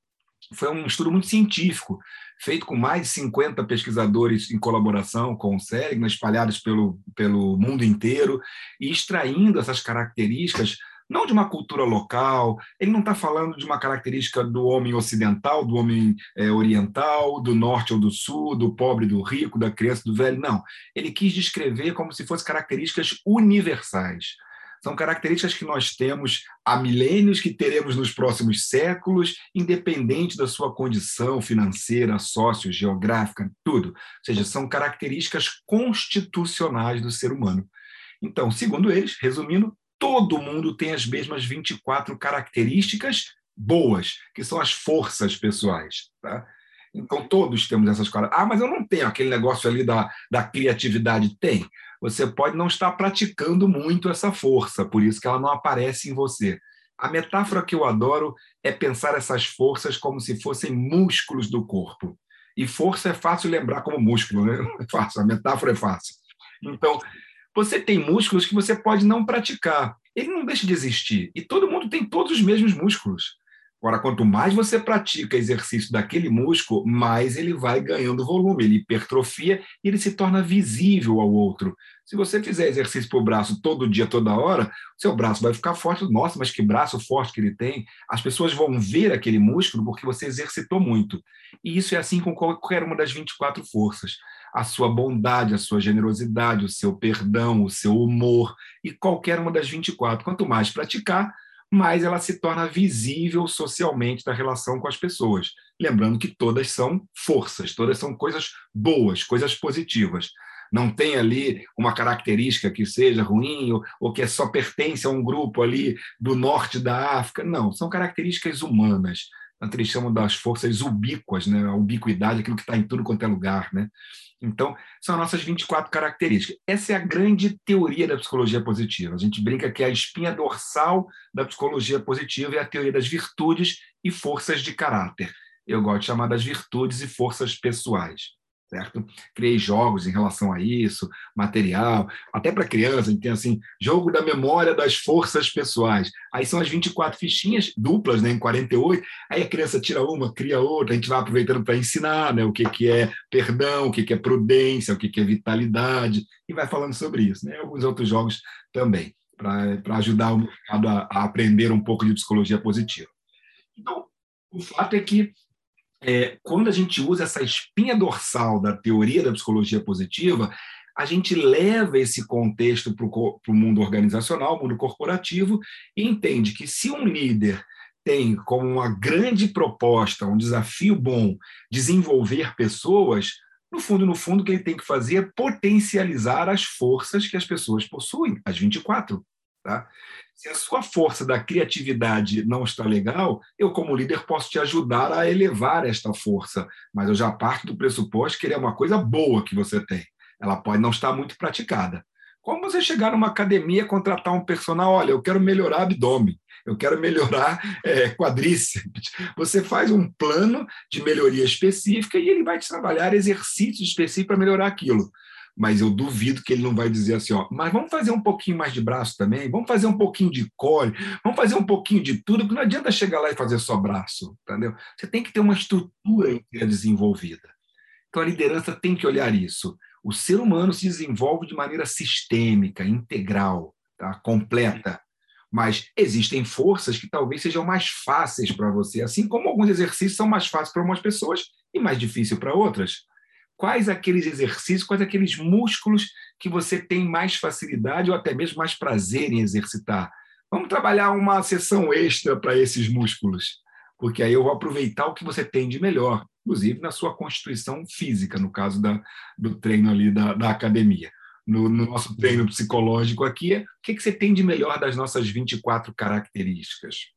foi um estudo muito científico, feito com mais de 50 pesquisadores em colaboração com o Seligman, espalhados pelo, pelo mundo inteiro, e extraindo essas características não de uma cultura local, ele não está falando de uma característica do homem ocidental, do homem é, oriental, do norte ou do sul, do pobre, do rico, da criança, do velho, não. Ele quis descrever como se fossem características universais. São características que nós temos há milênios, que teremos nos próximos séculos, independente da sua condição financeira, sócio, geográfica, tudo. Ou seja, são características constitucionais do ser humano. Então, segundo eles, resumindo, todo mundo tem as mesmas 24 características boas, que são as forças pessoais. Tá? Então, todos temos essas coisas. Ah, mas eu não tenho aquele negócio ali da, da criatividade. Tem. Você pode não estar praticando muito essa força, por isso que ela não aparece em você. A metáfora que eu adoro é pensar essas forças como se fossem músculos do corpo. E força é fácil lembrar como músculo, né? É fácil, a metáfora é fácil. Então, você tem músculos que você pode não praticar. Ele não deixa de existir. E todo mundo tem todos os mesmos músculos. Agora, quanto mais você pratica exercício daquele músculo, mais ele vai ganhando volume, ele hipertrofia e ele se torna visível ao outro. Se você fizer exercício para o braço todo dia, toda hora, seu braço vai ficar forte. Nossa, mas que braço forte que ele tem. As pessoas vão ver aquele músculo porque você exercitou muito. E isso é assim com qualquer uma das 24 forças a sua bondade, a sua generosidade, o seu perdão, o seu humor e qualquer uma das 24. Quanto mais praticar, mais ela se torna visível socialmente na relação com as pessoas. Lembrando que todas são forças, todas são coisas boas, coisas positivas. Não tem ali uma característica que seja ruim ou, ou que só pertence a um grupo ali do norte da África. Não, são características humanas Antes eles chamam das forças ubíquas, né? a ubiquidade, aquilo que está em tudo quanto é lugar. Né? Então, são as nossas 24 características. Essa é a grande teoria da psicologia positiva. A gente brinca que é a espinha dorsal da psicologia positiva é a teoria das virtudes e forças de caráter. Eu gosto de chamar das virtudes e forças pessoais certo? Criei jogos em relação a isso, material, até para criança, a gente tem assim, jogo da memória das forças pessoais. Aí são as 24 fichinhas duplas, né, em 48, aí a criança tira uma, cria outra, a gente vai aproveitando para ensinar, né, o que que é perdão, o que que é prudência, o que que é vitalidade, e vai falando sobre isso, né? Alguns outros jogos também, para ajudar o mercado a, a aprender um pouco de psicologia positiva. Então, o fato é que é, quando a gente usa essa espinha dorsal da teoria da psicologia positiva, a gente leva esse contexto para o mundo organizacional, mundo corporativo, e entende que se um líder tem como uma grande proposta, um desafio bom, desenvolver pessoas, no fundo, no fundo, o que ele tem que fazer é potencializar as forças que as pessoas possuem, as 24. Tá? Se a sua força da criatividade não está legal, eu, como líder, posso te ajudar a elevar esta força, mas eu já parto do pressuposto que ele é uma coisa boa que você tem. Ela pode não estar muito praticada. Como você chegar numa academia, contratar um personal, olha, eu quero melhorar abdômen, eu quero melhorar é, quadríceps. Você faz um plano de melhoria específica e ele vai te trabalhar exercícios específicos para melhorar aquilo mas eu duvido que ele não vai dizer assim, ó, mas vamos fazer um pouquinho mais de braço também, vamos fazer um pouquinho de core, vamos fazer um pouquinho de tudo, porque não adianta chegar lá e fazer só braço, entendeu? Você tem que ter uma estrutura desenvolvida. Então a liderança tem que olhar isso. O ser humano se desenvolve de maneira sistêmica, integral, tá? completa. Mas existem forças que talvez sejam mais fáceis para você, assim como alguns exercícios são mais fáceis para algumas pessoas e mais difíceis para outras quais aqueles exercícios, quais aqueles músculos que você tem mais facilidade ou até mesmo mais prazer em exercitar. Vamos trabalhar uma sessão extra para esses músculos, porque aí eu vou aproveitar o que você tem de melhor, inclusive na sua constituição física, no caso da, do treino ali da, da academia. No, no, nosso treino psicológico aqui, é o que, que você tem de melhor das nossas 24 características?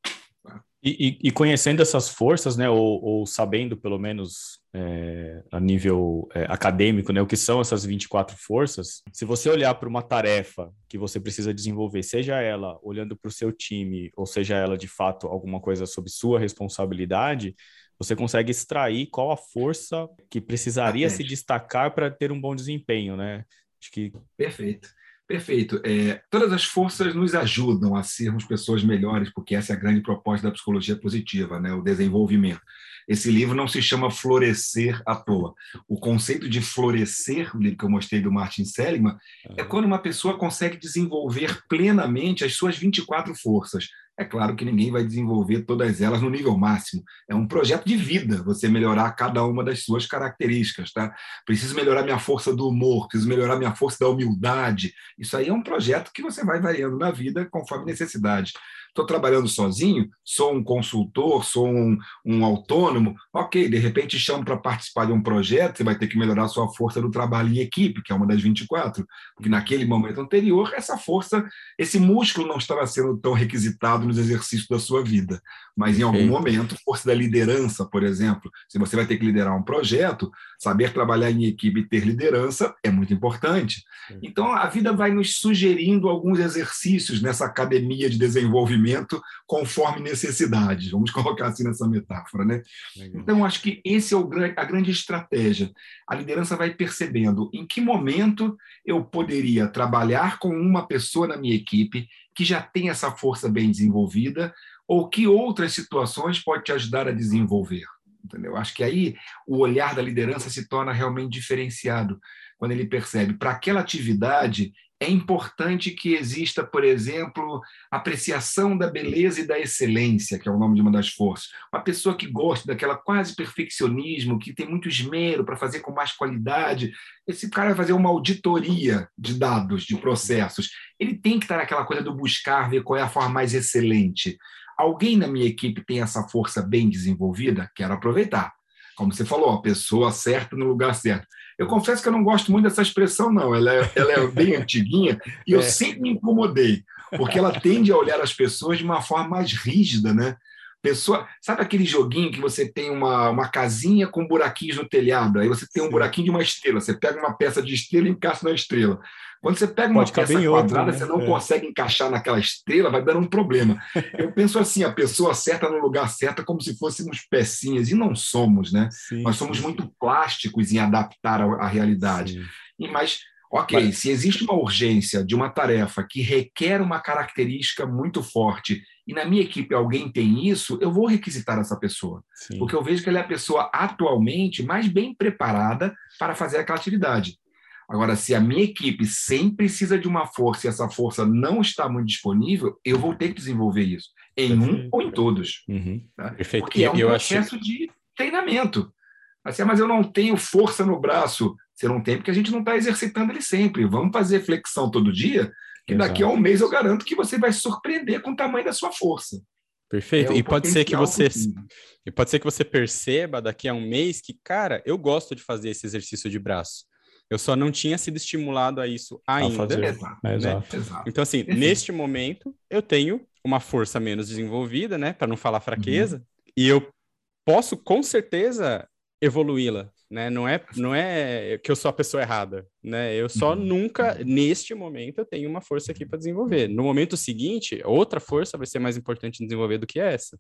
E, e, e, conhecendo essas forças, né, ou, ou sabendo pelo menos é, a nível é, acadêmico, né, o que são essas 24 forças, se você olhar para uma tarefa que você precisa desenvolver, seja ela olhando para o seu time, ou seja ela de fato alguma coisa sobre sua responsabilidade, você consegue extrair qual a força que precisaria se destacar para ter um bom desempenho, né? Acho que perfeito. Perfeito. É, todas as forças nos ajudam a sermos pessoas melhores, porque essa é a grande proposta da psicologia positiva, né? o desenvolvimento. Esse livro não se chama Florescer à toa. O conceito de florescer, o livro que eu mostrei do Martin Seligman, é quando uma pessoa consegue desenvolver plenamente as suas 24 forças. É claro que ninguém vai desenvolver todas elas no nível máximo. É um projeto de vida você melhorar cada uma das suas características, tá? Preciso melhorar minha força do humor, preciso melhorar minha força da humildade. Isso aí é um projeto que você vai variando na vida conforme necessidade estou trabalhando sozinho, sou um consultor, sou um, um autônomo, ok, de repente chamo para participar de um projeto, você vai ter que melhorar a sua força do trabalho em equipe, que é uma das 24, porque naquele momento anterior, essa força, esse músculo não estava sendo tão requisitado nos exercícios da sua vida. Mas em algum momento, força da liderança, por exemplo, se você vai ter que liderar um projeto, saber trabalhar em equipe e ter liderança é muito importante. Então, a vida vai nos sugerindo alguns exercícios nessa academia de desenvolvimento conforme necessidades. Vamos colocar assim nessa metáfora, né? Legal. Então, acho que esse é o, a grande estratégia. A liderança vai percebendo em que momento eu poderia trabalhar com uma pessoa na minha equipe que já tem essa força bem desenvolvida ou que outras situações pode te ajudar a desenvolver. Entendeu? Acho que aí o olhar da liderança se torna realmente diferenciado quando ele percebe para aquela atividade é importante que exista, por exemplo, apreciação da beleza e da excelência, que é o nome de uma das forças. Uma pessoa que gosta daquela quase perfeccionismo, que tem muito esmero para fazer com mais qualidade, esse cara vai fazer uma auditoria de dados, de processos. Ele tem que estar naquela coisa do buscar, ver qual é a forma mais excelente. Alguém na minha equipe tem essa força bem desenvolvida? Quero aproveitar. Como você falou, a pessoa certa no lugar certo. Eu confesso que eu não gosto muito dessa expressão, não. Ela é, ela é bem antiguinha e eu é. sempre me incomodei, porque ela tende a olhar as pessoas de uma forma mais rígida, né? Pessoa, sabe aquele joguinho que você tem uma, uma casinha com buraquinhos no telhado? Aí você tem um buraquinho de uma estrela. Você pega uma peça de estrela e encaixa na estrela. Quando você pega uma peça quadrada, outro, né? você não é. consegue encaixar naquela estrela, vai dando um problema. Eu penso assim, a pessoa certa no lugar certo, como se fôssemos pecinhas, e não somos, né? Sim, Nós somos sim. muito plásticos em adaptar a, a realidade. E, mas Ok, Mas... se existe uma urgência de uma tarefa que requer uma característica muito forte e na minha equipe alguém tem isso, eu vou requisitar essa pessoa. Sim. Porque eu vejo que ela é a pessoa atualmente mais bem preparada para fazer aquela atividade. Agora, se a minha equipe sempre precisa de uma força e essa força não está muito disponível, eu vou ter que desenvolver isso em um ou em todos. Uhum. Tá? Perfeito. Porque é um eu processo acho... de treinamento. Assim, ah, mas eu não tenho força no braço. Você não tem porque a gente não está exercitando ele sempre. Vamos fazer flexão todo dia, que Exato. daqui a um mês eu garanto que você vai se surpreender com o tamanho da sua força. Perfeito. É e pode ser que você e pode ser que você perceba daqui a um mês que, cara, eu gosto de fazer esse exercício de braço. Eu só não tinha sido estimulado a isso ainda. A Exato. Né? Exato. Então, assim, neste momento, eu tenho uma força menos desenvolvida, né? Para não falar fraqueza, uhum. e eu posso com certeza evoluí-la né? Não é, não é que eu sou a pessoa errada, né? Eu só uhum. nunca, neste momento, eu tenho uma força aqui para desenvolver. No momento seguinte, outra força vai ser mais importante em desenvolver do que essa.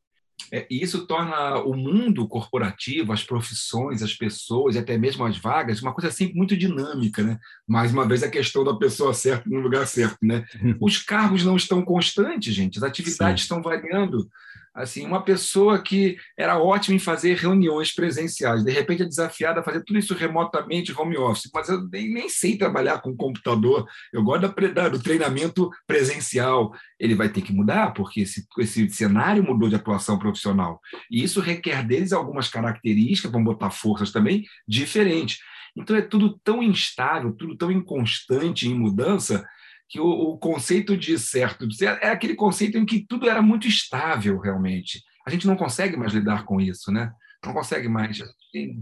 É, e isso torna o mundo corporativo, as profissões, as pessoas e até mesmo as vagas uma coisa sempre muito dinâmica, né? Mais uma vez a questão da pessoa certa no lugar certo, né? Os cargos não estão constantes, gente. As atividades Sim. estão variando assim, uma pessoa que era ótima em fazer reuniões presenciais, de repente é desafiada a fazer tudo isso remotamente, home office, mas eu nem, nem sei trabalhar com computador, eu gosto da, do treinamento presencial. Ele vai ter que mudar, porque esse, esse cenário mudou de atuação profissional. E isso requer deles algumas características, vamos botar forças também, diferentes. Então é tudo tão instável, tudo tão inconstante, em mudança, que o, o, conceito de certo é aquele conceito em que tudo era muito estável realmente. A gente não consegue mais lidar com isso, né? Não consegue mais.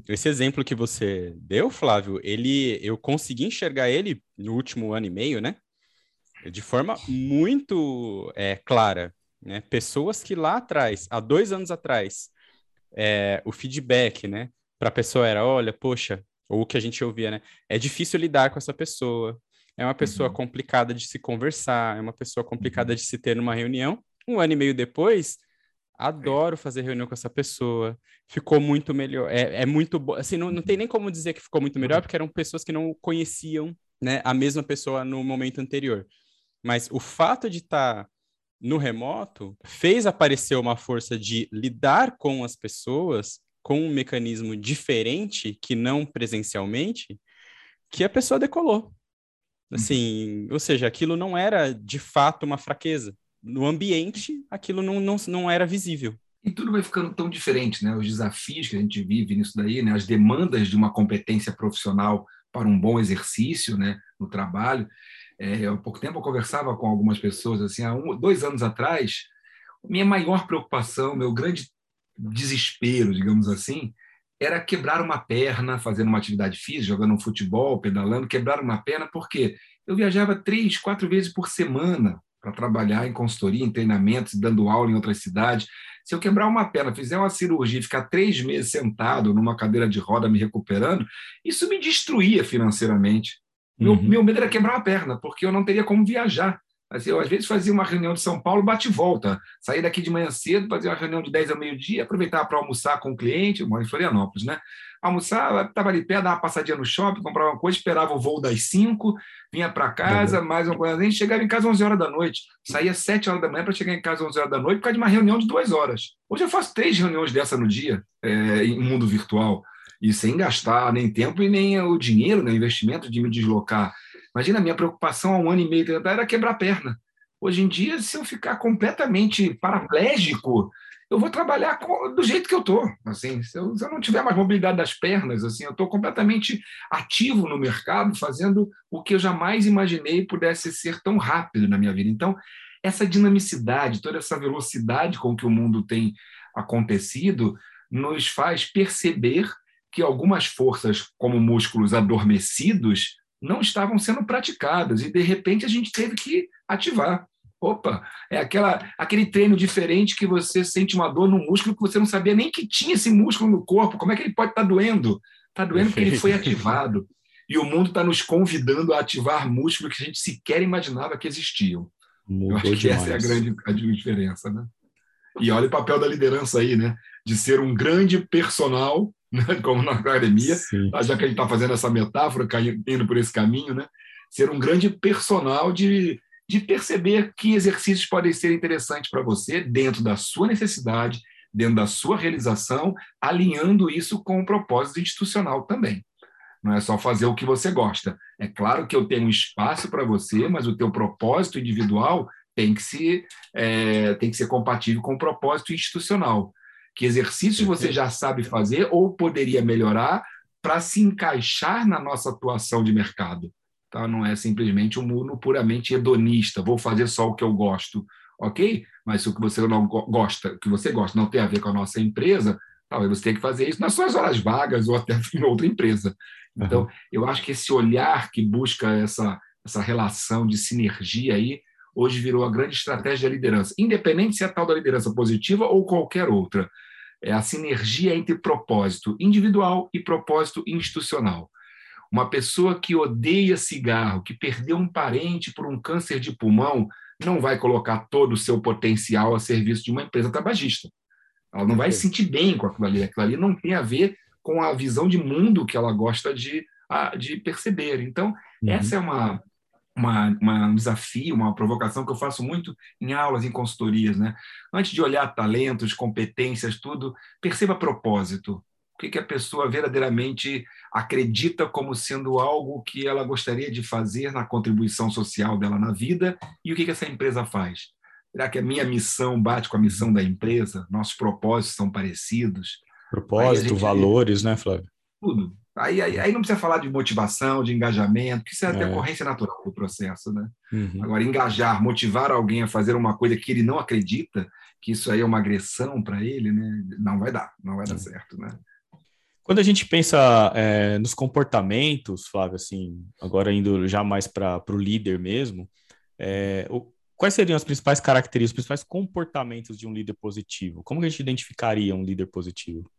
Esse exemplo que você deu, Flávio, ele eu consegui enxergar ele no último ano e meio, né? De forma muito é, clara. Né? Pessoas que lá atrás, há dois anos atrás, é, o feedback, né, para a pessoa era, olha, poxa, ou o que a gente ouvia, né? É difícil lidar com essa pessoa, é uma pessoa uhum. complicada de se conversar, é uma pessoa complicada de se ter numa reunião. Um ano e meio depois, adoro fazer reunião com essa pessoa, ficou muito melhor, é, é muito bom, assim, não, não tem nem como dizer que ficou muito melhor, porque eram pessoas que não conheciam, né, a mesma pessoa no momento anterior. Mas o fato de estar tá no remoto fez aparecer uma força de lidar com as pessoas com um mecanismo diferente que não presencialmente, que a pessoa decolou. Assim, ou seja, aquilo não era de fato uma fraqueza. No ambiente, aquilo não, não, não era visível. E tudo vai ficando tão diferente, né? Os desafios que a gente vive nisso daí, né? As demandas de uma competência profissional para um bom exercício, né? No trabalho. É, há pouco tempo eu conversava com algumas pessoas, assim, há um, dois anos atrás, minha maior preocupação, meu grande desespero, digamos assim, era quebrar uma perna fazendo uma atividade física, jogando um futebol, pedalando, quebrar uma perna, porque eu viajava três, quatro vezes por semana para trabalhar em consultoria, em treinamentos, dando aula em outras cidades. Se eu quebrar uma perna, fizer uma cirurgia, ficar três meses sentado numa cadeira de roda me recuperando, isso me destruía financeiramente. Meu, uhum. meu medo era quebrar uma perna, porque eu não teria como viajar. Assim, eu, às vezes, fazia uma reunião de São Paulo, bate e volta. Saía daqui de manhã cedo, fazia uma reunião de 10 ao meio-dia, aproveitava para almoçar com o cliente, eu moro em Florianópolis, né? Almoçava, estava ali perto, dava uma passadinha no shopping, comprava uma coisa, esperava o voo das 5, vinha para casa, uhum. mais uma coisa, assim, chegava em casa às 11 horas da noite. Saía às 7 horas da manhã para chegar em casa às 11 horas da noite por causa de uma reunião de duas horas. Hoje eu faço três reuniões dessa no dia, é, em mundo virtual, e sem gastar nem tempo e nem o dinheiro, né, investimento de me deslocar Imagina, a minha preocupação há um ano e meio era quebrar a perna. Hoje em dia, se eu ficar completamente paraplégico, eu vou trabalhar do jeito que eu estou. Assim, se eu, se eu, não tiver mais mobilidade das pernas, assim, eu estou completamente ativo no mercado, fazendo o que eu jamais imaginei pudesse ser tão rápido na minha vida. Então, essa dinamicidade, toda essa velocidade com que o mundo tem acontecido, nos faz perceber que algumas forças, como músculos adormecidos, não estavam sendo praticadas e de repente a gente teve que ativar. Opa, é aquela, aquele treino diferente que você sente uma dor no músculo que você não sabia nem que tinha esse músculo no corpo. Como é que ele pode estar tá doendo? Está doendo porque ele foi ativado. E o mundo está nos convidando a ativar músculos que a gente sequer imaginava que existiam. Mudou Eu acho que demais. essa é a grande a diferença, né? E olha o papel da liderança aí, né? De ser um grande personal? Como na academia, Sim. já que a gente está fazendo essa metáfora, indo por esse caminho, né? Ser um grande personal de de perceber que exercícios podem ser interessantes para você dentro da sua necessidade, dentro da sua realização, alinhando isso com o propósito institucional também. Não é só fazer o que você gosta. É claro que eu tenho um espaço para você, mas o teu propósito individual tem que, se, é, tem que ser compatível com o propósito institucional. Que exercícios você já sabe fazer ou poderia melhorar para se encaixar na nossa atuação de mercado. Tá? Não é simplesmente um mundo puramente hedonista, vou fazer só o que eu gosto, ok? Mas se o que você não gosta, que você gosta não tem a ver com a nossa empresa, talvez você tenha que fazer isso nas suas horas vagas ou até em outra empresa. Então, uhum. eu acho que esse olhar que busca essa, essa relação de sinergia aí, hoje virou a grande estratégia da liderança, independente se é a tal da liderança positiva ou qualquer outra. É a sinergia entre propósito individual e propósito institucional. Uma pessoa que odeia cigarro, que perdeu um parente por um câncer de pulmão, não vai colocar todo o seu potencial a serviço de uma empresa tabagista. Ela não vai se sentir bem com aquilo ali. Aquilo ali não tem a ver com a visão de mundo que ela gosta de, de perceber. Então, uhum. essa é uma, uma, uma, um desafio, uma provocação que eu faço muito em aulas, em consultorias. Né? Antes de olhar talentos, competências, tudo, perceba propósito que, que a pessoa verdadeiramente acredita como sendo algo que ela gostaria de fazer na contribuição social dela na vida e o que, que essa empresa faz. Será que a minha missão bate com a missão da empresa? Nossos propósitos são parecidos? Propósito, valores, né, Flávio? Tudo. Aí, aí, aí, não precisa falar de motivação, de engajamento, que isso é, é. decorrência natural do processo. Né? Uhum. Agora, engajar, motivar alguém a fazer uma coisa que ele não acredita, que isso aí é uma agressão para ele, né? não vai dar, não vai dar certo. Né? Quando a gente pensa é, nos comportamentos, Flávio, assim, agora indo já mais para o líder mesmo, é, o, quais seriam as principais características, os principais comportamentos de um líder positivo? Como que a gente identificaria um líder positivo?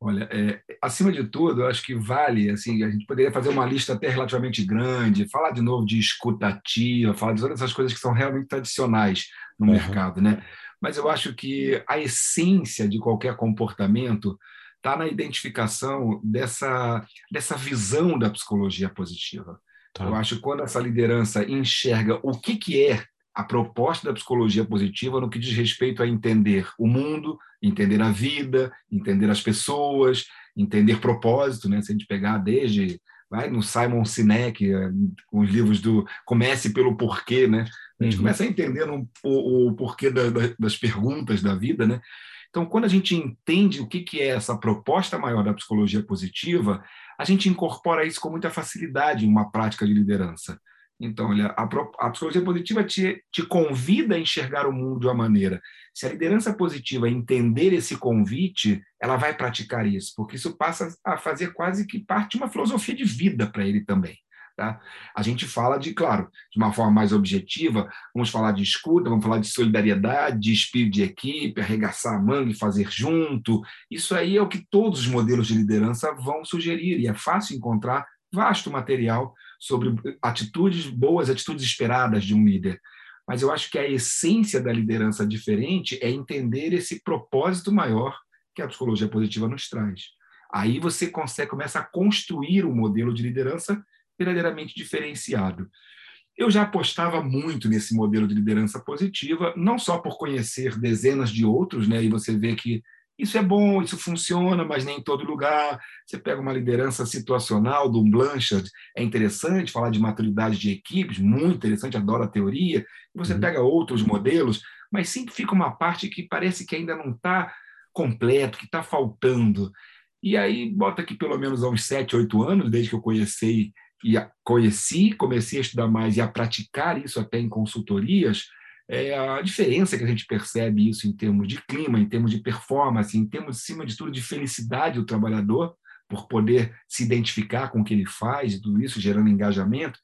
Olha, é, acima de tudo, eu acho que vale, assim, a gente poderia fazer uma lista até relativamente grande, falar de novo de escutativa, falar de todas essas coisas que são realmente tradicionais no uhum. mercado, né? Mas eu acho que a essência de qualquer comportamento está na identificação dessa, dessa visão da psicologia positiva. Tá. Eu acho que quando essa liderança enxerga o que, que é a proposta da psicologia positiva no que diz respeito a entender o mundo, entender a vida, entender as pessoas, entender propósito, né? Se a gente pegar desde vai no Simon Sinek, eh, com os livros do Comece pelo Porquê, né? A gente uhum. começa a entender um, o, o porquê da, da, das perguntas da vida, né? Então, quando a gente entende o que é essa proposta maior da psicologia positiva, a gente incorpora isso com muita facilidade em uma prática de liderança. Então, olha, a, a psicologia positiva te, te convida a enxergar o mundo de uma maneira. Se a liderança positiva entender esse convite, ela vai praticar isso, porque isso passa a fazer quase que parte de uma filosofia de vida para ele também. Tá? A gente fala de, claro, de uma forma mais objetiva, vamos falar de escuta, vamos falar de solidariedade, de espírito de equipe, arregaçar a manga e fazer junto. Isso aí é o que todos os modelos de liderança vão sugerir, e é fácil encontrar vasto material sobre atitudes boas, atitudes esperadas de um líder. Mas eu acho que a essência da liderança diferente é entender esse propósito maior que a psicologia positiva nos traz. Aí você consegue começa a construir um modelo de liderança verdadeiramente diferenciado. Eu já apostava muito nesse modelo de liderança positiva, não só por conhecer dezenas de outros, né? E você vê que isso é bom, isso funciona, mas nem em todo lugar. Você pega uma liderança situacional do Blanchard, é interessante falar de maturidade de equipes, muito interessante, adoro a teoria. Você uhum. pega outros modelos, mas sempre fica uma parte que parece que ainda não está completo, que está faltando. E aí, bota aqui pelo menos há uns sete, oito anos, desde que eu conheci e conheci, comecei a estudar mais e a praticar isso até em consultorias, é a diferença que a gente percebe isso em termos de clima, em termos de performance, em termos, acima de tudo, de felicidade do trabalhador, por poder se identificar com o que ele faz tudo isso, gerando engajamento.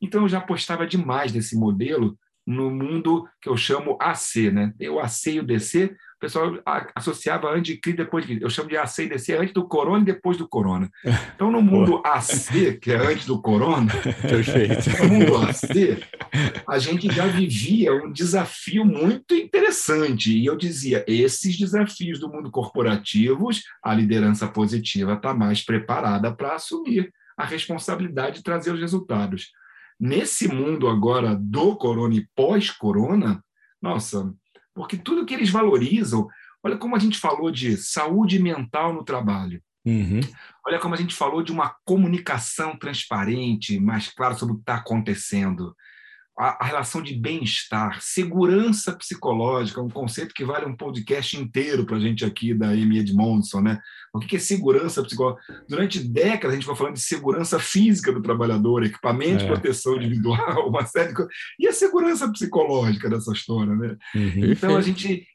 Então, eu já apostava demais nesse modelo no mundo que eu chamo AC, né? Tem o AC e o DC, o pessoal associava antes de crise, depois de crise. Eu chamo de AC e DC antes do corona e depois do corona. Então, no mundo AC, que é antes do corona, Perfeito. no mundo AC, a gente já vivia um desafio muito interessante. E eu dizia, esses desafios do mundo corporativo, a liderança positiva está mais preparada para assumir a responsabilidade de trazer os resultados. Nesse mundo agora do corona e pós-corona, nossa, porque tudo que eles valorizam, olha como a gente falou de saúde mental no trabalho. Uhum. Olha como a gente falou de uma comunicação transparente, mais clara sobre o que está acontecendo. A, a, relação de bem-estar, segurança psicológica, um conceito que vale um podcast inteiro para a gente aqui da Amy Edmondson. Né? O que é segurança psicológica? Durante décadas a gente foi falando de segurança física do trabalhador, equipamento é. de proteção individual, uma série de coisas. E a segurança psicológica dessa história? Né? Uhum. Então a gente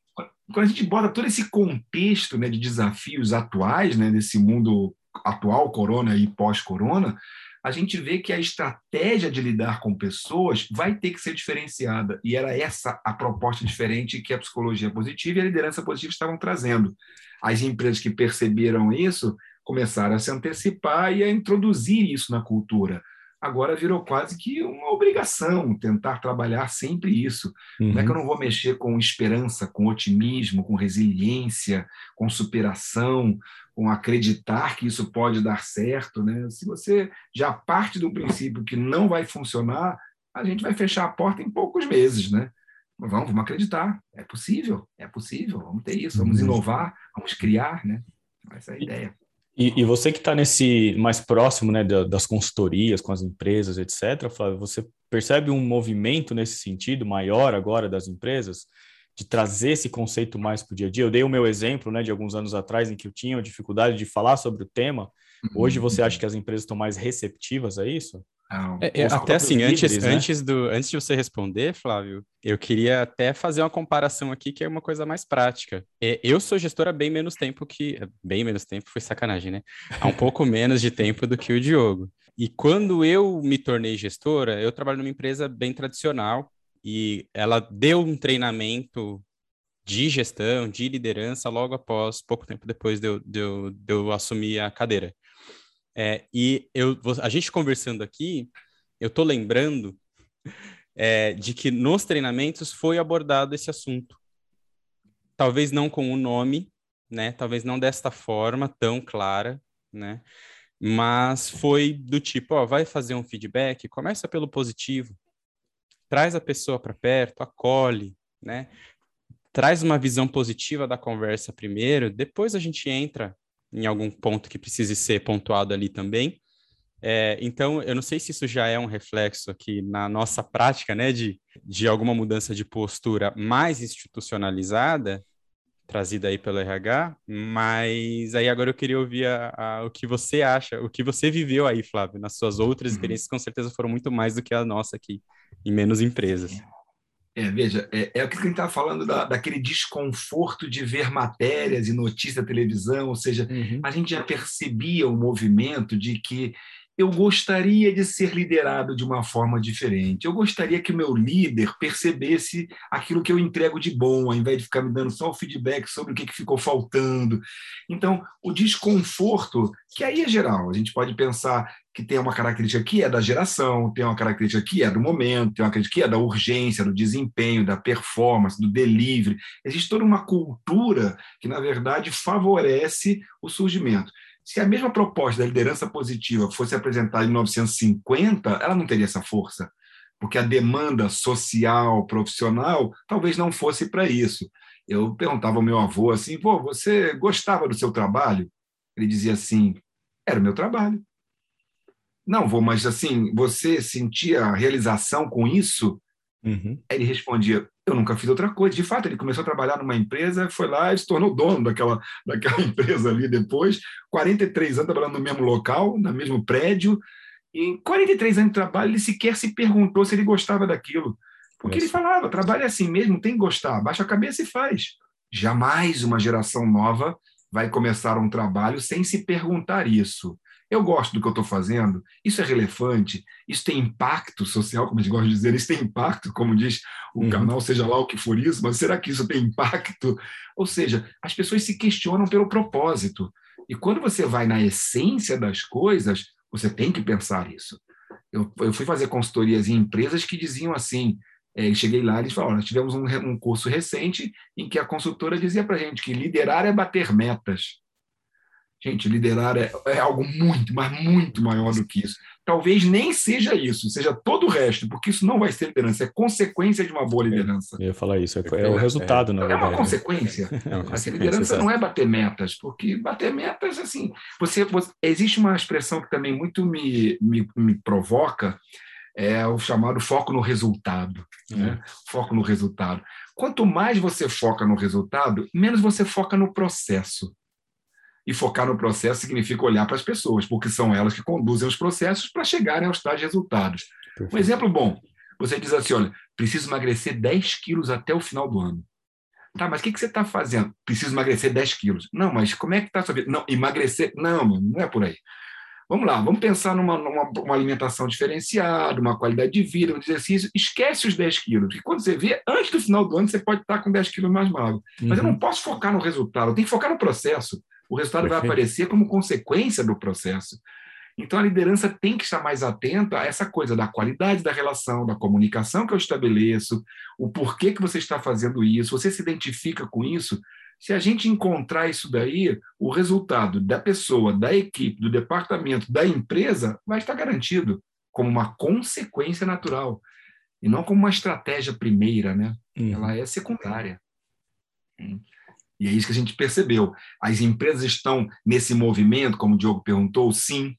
quando a gente bota todo esse contexto né, de desafios atuais, né, desse mundo atual, corona e pós-corona, a gente vê que a estratégia de lidar com pessoas vai ter que ser diferenciada. E era essa a proposta diferente que a psicologia positiva e a liderança positiva estavam trazendo. As empresas que perceberam isso começaram a se antecipar e a introduzir isso na cultura agora virou quase que uma obrigação tentar trabalhar sempre isso. Uhum. Como é que eu não vou mexer com esperança, com otimismo, com resiliência, com superação, com acreditar que isso pode dar certo? Né? Se você já parte do princípio que não vai funcionar, a gente vai fechar a porta em poucos meses, né? Vamos, vamos acreditar, é possível, é possível, vamos ter isso, vamos uhum. inovar, vamos criar, né? Essa é a ideia. E, e você que está nesse mais próximo né, das consultorias com as empresas, etc., Flávio, você percebe um movimento nesse sentido maior agora das empresas de trazer esse conceito mais para o dia a dia? Eu dei o meu exemplo né, de alguns anos atrás em que eu tinha dificuldade de falar sobre o tema. Hoje você acha que as empresas estão mais receptivas a isso? É, é, até assim, antes, né? antes, do, antes de você responder, Flávio, eu queria até fazer uma comparação aqui que é uma coisa mais prática. É, eu sou gestora há bem menos tempo que. Bem menos tempo, foi sacanagem, né? Há um pouco menos de tempo do que o Diogo. E quando eu me tornei gestora, eu trabalho numa empresa bem tradicional e ela deu um treinamento de gestão, de liderança, logo após, pouco tempo depois de eu, de eu, de eu assumir a cadeira. É, e eu, a gente conversando aqui, eu estou lembrando é, de que nos treinamentos foi abordado esse assunto. Talvez não com o nome, né? Talvez não desta forma tão clara, né? Mas foi do tipo, ó, vai fazer um feedback, começa pelo positivo, traz a pessoa para perto, acolhe, né? Traz uma visão positiva da conversa primeiro, depois a gente entra em algum ponto que precise ser pontuado ali também. É, então, eu não sei se isso já é um reflexo aqui na nossa prática, né, de, de alguma mudança de postura mais institucionalizada, trazida aí pelo RH, mas aí agora eu queria ouvir a, a, o que você acha, o que você viveu aí, Flávio, nas suas outras uhum. experiências, com certeza foram muito mais do que a nossa aqui, em menos empresas. É, veja, é, é o que a gente está falando da, daquele desconforto de ver matérias e notícias da televisão, ou seja, uhum. a gente já percebia o movimento de que eu gostaria de ser liderado de uma forma diferente. Eu gostaria que o meu líder percebesse aquilo que eu entrego de bom, ao invés de ficar me dando só o feedback sobre o que ficou faltando. Então, o desconforto, que aí é geral, a gente pode pensar que tem uma característica que é da geração, tem uma característica que é do momento, tem uma característica que é da urgência, do desempenho, da performance, do delivery. Existe toda uma cultura que, na verdade, favorece o surgimento. Se a mesma proposta da liderança positiva fosse apresentada em 1950, ela não teria essa força, porque a demanda social, profissional, talvez não fosse para isso. Eu perguntava ao meu avô assim: Pô, você gostava do seu trabalho? Ele dizia assim: era o meu trabalho. Não, vou, mas assim, você sentia realização com isso? Uhum. Aí ele respondia: Eu nunca fiz outra coisa. De fato, ele começou a trabalhar numa empresa, foi lá e se tornou dono daquela, daquela empresa ali depois. 43 anos trabalhando no mesmo local, no mesmo prédio. E em 43 anos de trabalho, ele sequer se perguntou se ele gostava daquilo. Porque ele falava: trabalho é assim mesmo, tem que gostar, baixa a cabeça e faz. Jamais uma geração nova vai começar um trabalho sem se perguntar isso. Eu gosto do que eu estou fazendo? Isso é relevante? Isso tem impacto social, como a gente gosta de dizer? Isso tem impacto, como diz o uhum. canal, seja lá o que for isso, mas será que isso tem impacto? Ou seja, as pessoas se questionam pelo propósito. E quando você vai na essência das coisas, você tem que pensar isso. Eu, eu fui fazer consultorias em empresas que diziam assim: é, cheguei lá e eles falaram: nós tivemos um, um curso recente em que a consultora dizia para a gente que liderar é bater metas. Gente, liderar é, é, algo muito, mas muito maior do que isso. Talvez nem seja isso, seja todo o resto, porque isso não vai ser liderança, é consequência de uma boa liderança. Eu ia falar isso, é, é o resultado, é, na verdade. É uma consequência. É uma consequência liderança não é bater metas, porque bater metas, assim, você, você existe uma expressão que também muito me, me, me provoca, é o chamado foco no resultado. Né? Uhum. Foco no resultado. Quanto mais você foca no resultado, menos você foca no processo. E focar no processo significa olhar para as pessoas, porque são elas que conduzem os processos para chegarem aos tais resultados. Perfeito. Um exemplo bom: você diz assim, olha, preciso emagrecer 10 quilos até o final do ano. Tá, mas o que, que você está fazendo? Preciso emagrecer 10 quilos. Não, mas como é que está a sua vida? Não, emagrecer. Não, não é por aí. Vamos lá, vamos pensar numa, numa uma alimentação diferenciada, uma qualidade de vida, um exercício. Esquece os 10 quilos, porque quando você vê, antes do final do ano, você pode estar com 10 quilos mais magro. Mas eu não uhum. posso focar no resultado, eu tenho que focar no processo. O resultado Perfeito. vai aparecer como consequência do processo. Então, a liderança tem que estar mais atenta a essa coisa da qualidade da relação, da comunicação que eu estabeleço, o porquê que você está fazendo isso, você se identifica com isso. Se a gente encontrar isso daí, o resultado da pessoa, da equipe, do departamento, da empresa vai estar garantido como uma consequência natural e não como uma estratégia primeira, né? Uhum. Ela é secundária. Hum. E é isso que a gente percebeu. As empresas estão nesse movimento, como o Diogo perguntou, sim,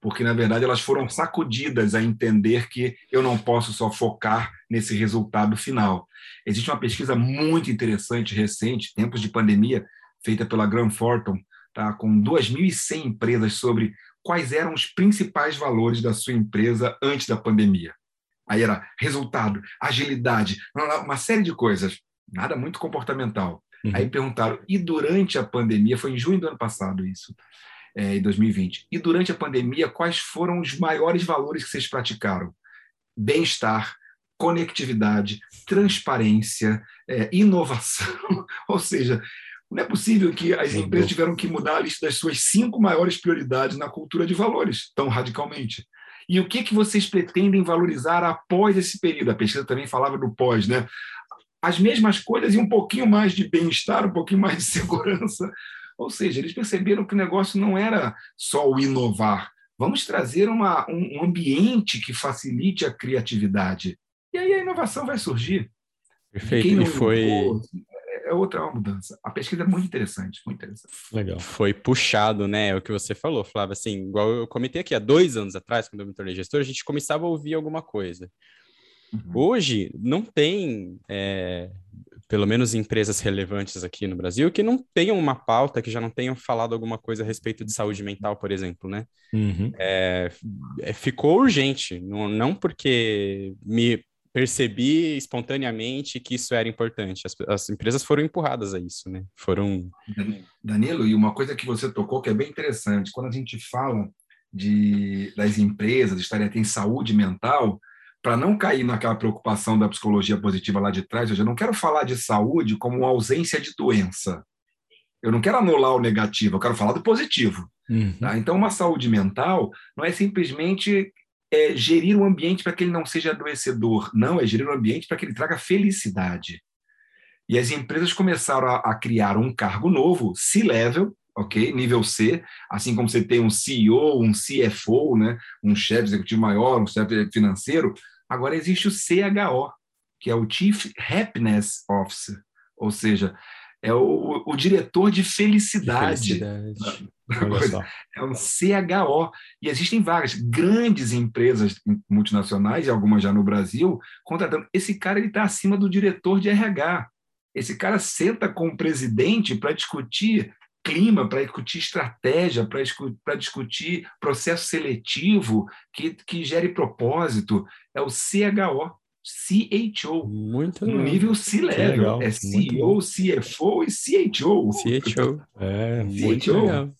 porque na verdade elas foram sacudidas a entender que eu não posso só focar nesse resultado final. Existe uma pesquisa muito interessante, recente, tempos de pandemia, feita pela Grant Thornton, tá, com 2.100 empresas sobre quais eram os principais valores da sua empresa antes da pandemia. Aí era resultado, agilidade, uma série de coisas, nada muito comportamental. Uhum. Aí perguntaram, e durante a pandemia, foi em junho do ano passado isso, é, em 2020, e durante a pandemia, quais foram os maiores valores que vocês praticaram? Bem-estar, conectividade, transparência, é, inovação. Ou seja, não é possível que as empresas tiveram que mudar a lista das suas cinco maiores prioridades na cultura de valores tão radicalmente. E o que, que vocês pretendem valorizar após esse período? A pesquisa também falava do pós, né? As mesmas coisas e um pouquinho mais de bem-estar, um pouquinho mais de segurança. Ou seja, eles perceberam que o negócio não era só o inovar. Vamos trazer uma, um ambiente que facilite a criatividade. E aí a inovação vai surgir. Perfeito. E, e foi. Inovou, é, é outra mudança. A pesquisa é muito interessante, muito interessante. Legal. Foi puxado, né? É o que você falou, Flávio. Assim, igual eu comentei aqui há dois anos atrás, quando eu me tornei gestor, a gente começava a ouvir alguma coisa. Uhum. Hoje não tem, é, pelo menos empresas relevantes aqui no Brasil, que não tenham uma pauta, que já não tenham falado alguma coisa a respeito de saúde mental, por exemplo, né? Uhum. É, é, ficou urgente, não, não porque me percebi espontaneamente que isso era importante. As, as, empresas foram empurradas a isso, né? Foram. Danilo, e uma coisa que você tocou que é bem interessante, quando a gente fala de, das empresas estarem em saúde mental, para não cair naquela preocupação da psicologia positiva lá de trás, eu não quero falar de saúde como uma ausência de doença. Eu não quero anular o negativo, eu quero falar do positivo. Uhum. Tá? Então, uma saúde mental não é simplesmente é, gerir o ambiente para que ele não seja adoecedor, não, é gerir o ambiente para que ele traga felicidade. E as empresas começaram a, a criar um cargo novo, C-level, ok? Nível C, assim como você tem um CEO, um CFO, né? um chefe executivo maior, um chefe financeiro, Agora existe o CHO, que é o Chief Happiness Officer, ou seja, é o, o diretor de felicidade. felicidade. É um CHO. E existem várias grandes empresas multinacionais, e algumas já no Brasil, contratando. Esse cara está acima do diretor de RH. Esse cara senta com o presidente para discutir clima, para discutir estratégia, para discutir processo seletivo que, que gere propósito. É o CHO, CHO. Muito no nível C-level. É CEO, CFO e CHO. CHO. É, muito CHO. legal.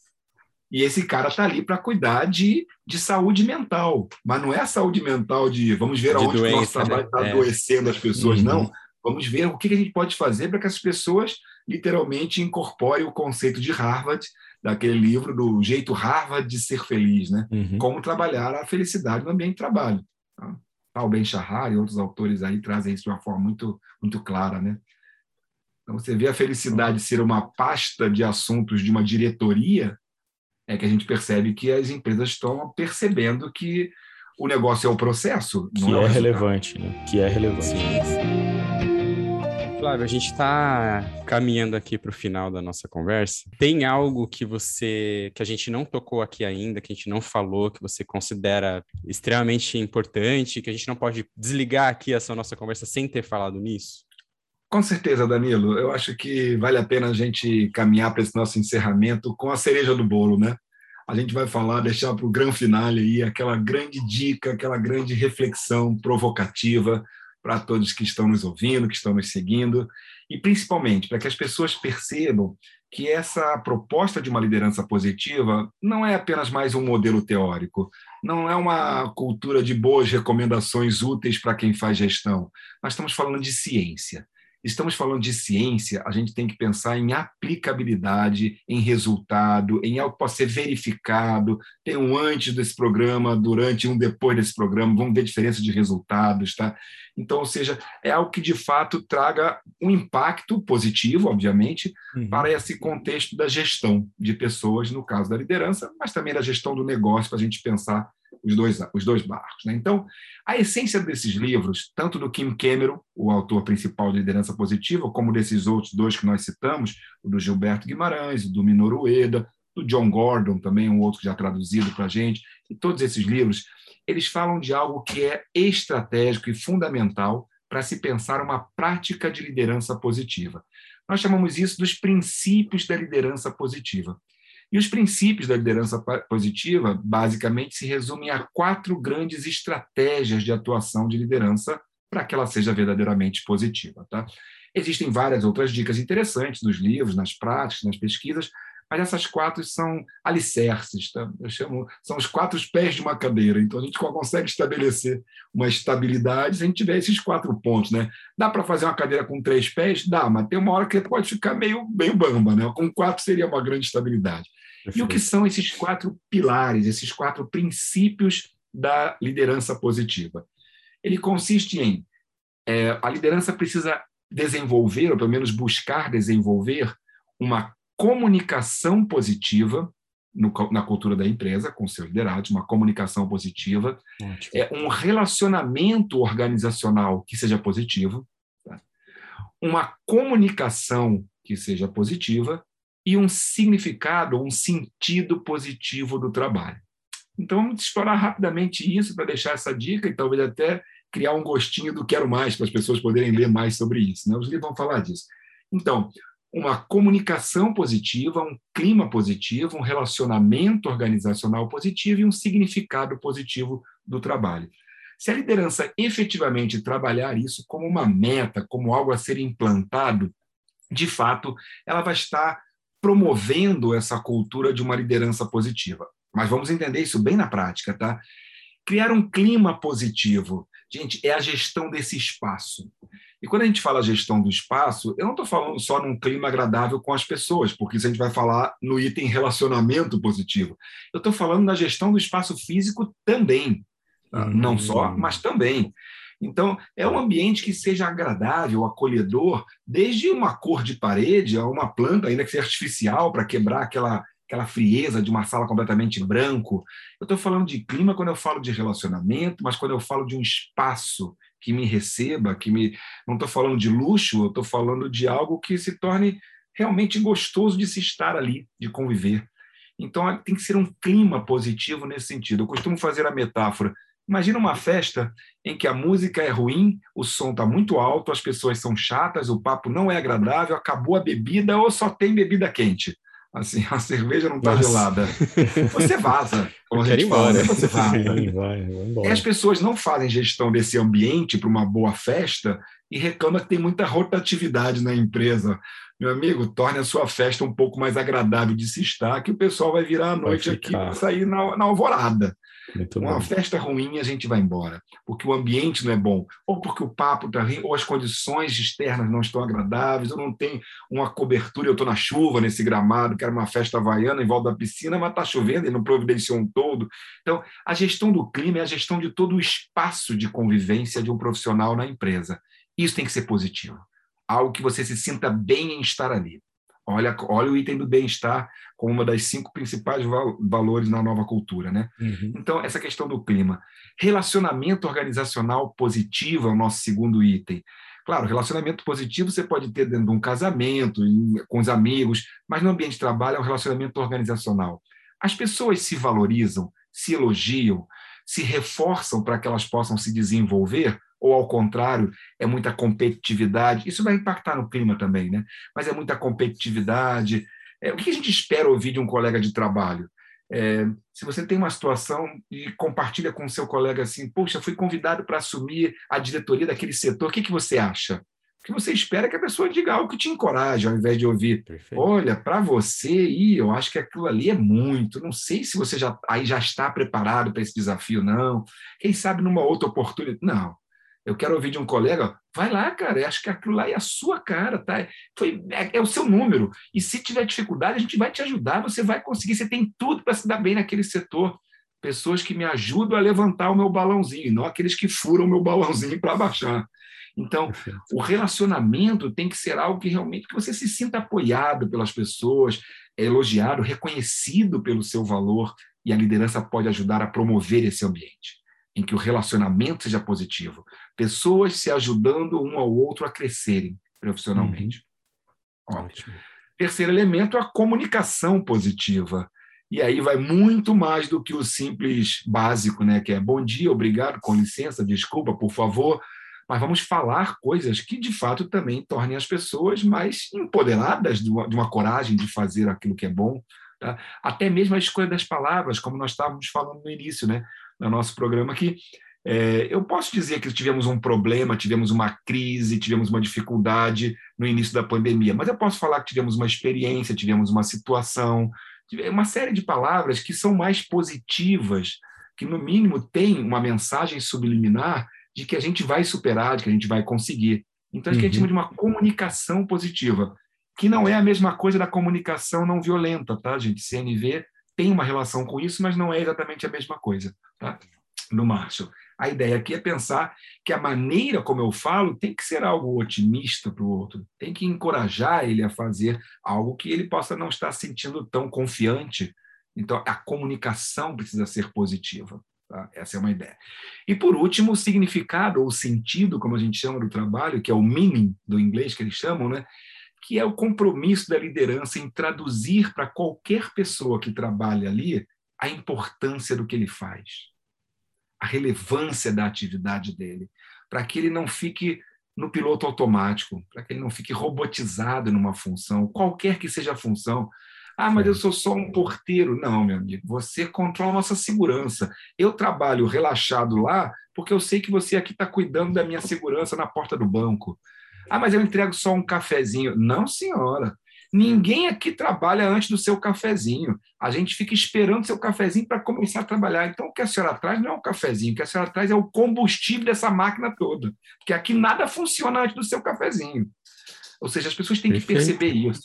E esse cara está ali para cuidar de, de saúde mental. Mas não é a saúde mental de vamos ver de aonde doença, o nosso trabalho está né? é. adoecendo as pessoas, uhum. não. Vamos ver o que a gente pode fazer para que as pessoas literalmente incorporem o conceito de Harvard, daquele livro do jeito Harvard de ser feliz, né? Uhum. Como trabalhar a felicidade no ambiente de trabalho. Tá? Tal Ben Shahar e outros autores aí trazem isso de uma forma muito, muito clara, né? Então, você vê a felicidade ser uma pasta de assuntos de uma diretoria, é que a gente percebe que as empresas estão percebendo que o negócio é o processo. Que é, é relevante, né? Que é relevante. Sim. Flávio, a gente está caminhando aqui para o final da nossa conversa. Tem algo que você, que a gente não tocou aqui ainda, que a gente não falou, que você considera extremamente importante, que a gente não pode desligar aqui essa nossa conversa sem ter falado nisso? Com certeza, Danilo. Eu acho que vale a pena a gente caminhar para esse nosso encerramento com a cereja do bolo, né? A gente vai falar, deixar para o grande finale aí aquela grande dica, aquela grande reflexão provocativa para todos que estão nos ouvindo, que estão nos seguindo, e principalmente para que as pessoas percebam que essa proposta de uma liderança positiva não é apenas mais um modelo teórico, não é uma cultura de boas recomendações úteis para quem faz gestão. Nós estamos falando de ciência estamos falando de ciência, a gente tem que pensar em aplicabilidade, em resultado, em algo que possa ser verificado. Tem um antes desse programa, durante e um depois desse programa, vamos ver diferença de resultados, tá? Então, ou seja, é algo que de fato traga um impacto positivo, obviamente, uhum. para esse contexto da gestão de pessoas, no caso da liderança, mas também da gestão do negócio, para a gente pensar os dois, os dois barcos. Né? Então, a essência desses livros, tanto do Kim Cameron, o autor principal de Liderança Positiva, como desses outros dois que nós citamos, o do Gilberto Guimarães, do Minoru Ueda, do John Gordon, também um outro já traduzido para a gente, e todos esses livros, eles falam de algo que é estratégico e fundamental para se pensar uma prática de liderança positiva. Nós chamamos isso dos princípios da liderança positiva. E os princípios da liderança positiva, basicamente, se resumem a quatro grandes estratégias de atuação de liderança para que ela seja verdadeiramente positiva. Tá? Existem várias outras dicas interessantes nos livros, nas práticas, nas pesquisas, mas essas quatro são alicerces, tá? eu chamo, são os quatro pés de uma cadeira. Então a gente consegue estabelecer uma estabilidade se a gente tiver esses quatro pontos. Né? Dá para fazer uma cadeira com três pés? Dá, mas tem uma hora que pode ficar meio, meio bamba. Né? Com quatro seria uma grande estabilidade. Perfeito. E o que são esses quatro pilares, esses quatro princípios da liderança positiva? Ele consiste em é, a liderança precisa desenvolver, ou pelo menos buscar desenvolver, uma comunicação positiva no, na cultura da empresa, com seus liderados, uma comunicação positiva, Ótimo. é um relacionamento organizacional que seja positivo, tá? uma comunicação que seja positiva e um significado, um sentido positivo do trabalho. Então, vamos explorar rapidamente isso para deixar essa dica e talvez até criar um gostinho do quero mais para as pessoas poderem ler mais sobre isso. Né? Os livros vão falar disso. Então, uma comunicação positiva, um clima positivo, um relacionamento organizacional positivo e um significado positivo do trabalho. Se a liderança efetivamente trabalhar isso como uma meta, como algo a ser implantado, de fato, ela vai estar promovendo essa cultura de uma liderança positiva. Mas vamos entender isso bem na prática, tá? Criar um clima positivo, gente, é a gestão desse espaço. E quando a gente fala gestão do espaço, eu não estou falando só num clima agradável com as pessoas, porque isso a gente vai falar no item relacionamento positivo. Eu estou falando na gestão do espaço físico também. Tá? Não só, mas também. Então, é um ambiente que seja agradável, acolhedor, desde uma cor de parede a uma planta, ainda que seja artificial, para quebrar aquela, aquela frieza de uma sala completamente branco. Eu estou falando de clima quando eu falo de relacionamento, mas quando eu falo de um espaço que me receba, que me. Não estou falando de luxo, eu estou falando de algo que se torne realmente gostoso de se estar ali, de conviver. Então, tem que ser um clima positivo nesse sentido. Eu costumo fazer a metáfora Imagina uma festa em que a música é ruim, o som está muito alto, as pessoas são chatas, o papo não é agradável, acabou a bebida ou só tem bebida quente. Assim, a cerveja não está gelada. Você vaza. Como a gente fala, né? você vaza. e as pessoas não fazem gestão desse ambiente para uma boa festa e reclamam que tem muita rotatividade na empresa. meu amigo, torne a sua festa um pouco mais agradável de se estar, que o pessoal vai virar a noite aqui para sair na, na alvorada. Muito uma bom. festa ruim a gente vai embora, porque o ambiente não é bom, ou porque o papo está ruim, ou as condições externas não estão agradáveis, ou não tem uma cobertura, eu estou na chuva nesse gramado, que era uma festa havaiana em volta da piscina, mas está chovendo e não providenciou um todo. Então, a gestão do clima é a gestão de todo o espaço de convivência de um profissional na empresa. Isso tem que ser positivo. Algo que você se sinta bem em estar ali. Olha, olha o item do bem-estar como uma das cinco principais val valores na nova cultura. Né? Uhum. Então, essa questão do clima. Relacionamento organizacional positivo é o nosso segundo item. Claro, relacionamento positivo você pode ter dentro de um casamento, com os amigos, mas no ambiente de trabalho é um relacionamento organizacional. As pessoas se valorizam, se elogiam, se reforçam para que elas possam se desenvolver ou ao contrário, é muita competitividade. Isso vai impactar no clima também, né? Mas é muita competitividade. É, o que a gente espera ouvir de um colega de trabalho? É, se você tem uma situação e compartilha com o seu colega assim, poxa, fui convidado para assumir a diretoria daquele setor, o que, que você acha? O que você espera é que a pessoa diga algo que te encoraje, ao invés de ouvir, Perfeito. olha, para você, e eu acho que aquilo ali é muito, não sei se você já, aí já está preparado para esse desafio, não. Quem sabe numa outra oportunidade. Não, eu quero ouvir de um colega, vai lá, cara, eu acho que aquilo lá é a sua cara, tá? Foi, é, é, o seu número. E se tiver dificuldade, a gente vai te ajudar, você vai conseguir, você tem tudo para se dar bem naquele setor. Pessoas que me ajudam a levantar o meu balãozinho, não aqueles que furam o meu balãozinho para baixar. Então, o relacionamento tem que ser algo que realmente que você se sinta apoiado pelas pessoas, elogiado, reconhecido pelo seu valor, e a liderança pode ajudar a promover esse ambiente em que o relacionamento seja positivo, pessoas se ajudando um ao outro a crescerem profissionalmente. Uhum. Ótimo. Terceiro elemento, a comunicação positiva. E aí vai muito mais do que o simples básico, né? Que é bom dia, obrigado, com licença, desculpa, por favor. Mas vamos falar coisas que de fato também tornem as pessoas mais empoderadas de uma, de uma coragem de fazer aquilo que é bom. Tá? Até mesmo a escolha das palavras, como nós estávamos falando no início, né? No nosso programa aqui. É, eu posso dizer que tivemos um problema, tivemos uma crise, tivemos uma dificuldade no início da pandemia, mas eu posso falar que tivemos uma experiência, tivemos uma situação, uma série de palavras que são mais positivas, que no mínimo têm uma mensagem subliminar de que a gente vai superar, de que a gente vai conseguir. Então, uhum. a gente chama de uma comunicação positiva, que não é a mesma coisa da comunicação não violenta, tá, gente? CNV tem uma relação com isso, mas não é exatamente a mesma coisa. Tá? No Marshall. A ideia aqui é pensar que a maneira como eu falo tem que ser algo otimista para o outro, tem que encorajar ele a fazer algo que ele possa não estar sentindo tão confiante. Então, a comunicação precisa ser positiva. Tá? Essa é uma ideia. E, por último, o significado ou sentido, como a gente chama do trabalho, que é o meaning do inglês que eles chamam, né? Que é o compromisso da liderança em traduzir para qualquer pessoa que trabalha ali a importância do que ele faz, a relevância da atividade dele, para que ele não fique no piloto automático, para que ele não fique robotizado numa função, qualquer que seja a função. Ah, mas eu sou só um porteiro. Não, meu amigo, você controla a nossa segurança. Eu trabalho relaxado lá porque eu sei que você aqui está cuidando da minha segurança na porta do banco. Ah, mas eu entrego só um cafezinho. Não, senhora. Ninguém aqui trabalha antes do seu cafezinho. A gente fica esperando o seu cafezinho para começar a trabalhar. Então, o que a senhora traz não é um cafezinho, o que a senhora traz é o combustível dessa máquina toda. Porque aqui nada funciona antes do seu cafezinho. Ou seja, as pessoas têm que perceber isso.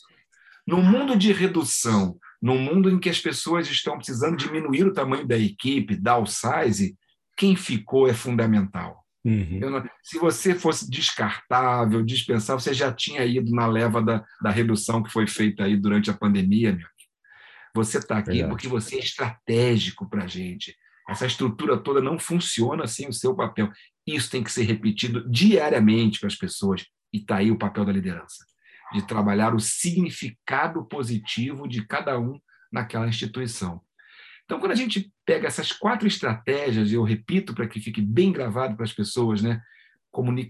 No mundo de redução, no mundo em que as pessoas estão precisando diminuir o tamanho da equipe, dar o size, quem ficou é fundamental. Uhum. Não, se você fosse descartável, dispensável, você já tinha ido na leva da, da redução que foi feita aí durante a pandemia, meu Você está aqui Verdade. porque você é estratégico para a gente. Essa estrutura toda não funciona sem o seu papel. Isso tem que ser repetido diariamente para as pessoas. E está aí o papel da liderança de trabalhar o significado positivo de cada um naquela instituição. Então, quando a gente pega essas quatro estratégias, e eu repito para que fique bem gravado para as pessoas, né?